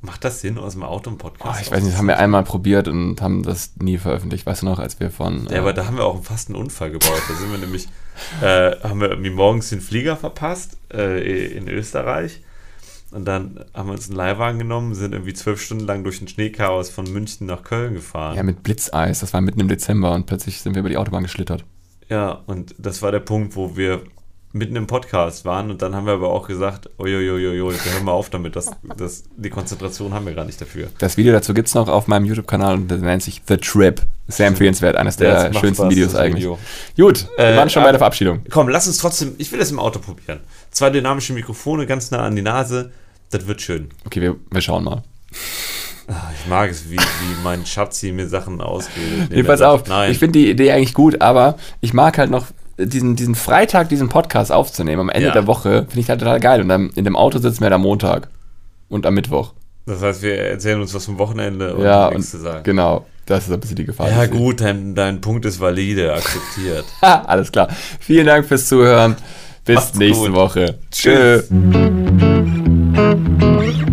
macht das Sinn, aus dem Auto einen Oh, Podcast ich weiß nicht, das haben wir einmal probiert und haben das nie veröffentlicht. Weißt du noch, als wir von. Ja, aber da haben wir auch fast einen Unfall gebaut. Da sind wir nämlich, äh, haben wir irgendwie morgens den Flieger verpasst äh, in Österreich. Und dann haben wir uns einen Leihwagen genommen, sind irgendwie zwölf Stunden lang durch den Schneechaos von München nach Köln gefahren. Ja, mit Blitzeis. Das war mitten im Dezember und plötzlich sind wir über die Autobahn geschlittert. Ja, und das war der Punkt, wo wir mitten im Podcast waren und dann haben wir aber auch gesagt, uiuiuiui, hören wir auf damit, das, das, die Konzentration haben wir gar nicht dafür. Das Video dazu gibt es noch auf meinem YouTube-Kanal und das nennt sich The Trip. Sehr empfehlenswert, eines der Ja, schönsten Spaß, Videos eigentlich. Video. Gut, wir Äh, waren schon bei der Verabschiedung. Komm, lass uns trotzdem, ich will das im Auto probieren. Zwei dynamische Mikrofone ganz nah an die Nase, das wird schön. Okay, wir, wir schauen mal. Ah, Ich mag es, wie, wie mein Schatzi mir Sachen ausredet. Nee, pass auf, Nein. ich finde die Idee eigentlich gut, aber ich mag halt noch diesen, diesen Freitag, diesen Podcast aufzunehmen am Ende Ja. der Woche, finde ich halt total geil. Und dann in dem Auto sitzen wir halt am Montag und am Mittwoch. das heißt, wir erzählen uns was vom Wochenende und ja, nichts zu sagen. genau, das ist ein bisschen die Gefahr. Ja, gut, dein, dein Punkt ist valide, akzeptiert. Ha, (laughs) alles klar. Vielen Dank fürs Zuhören. Bis Macht's nächste gut. Woche. Tschüss. Tschö. Thank you.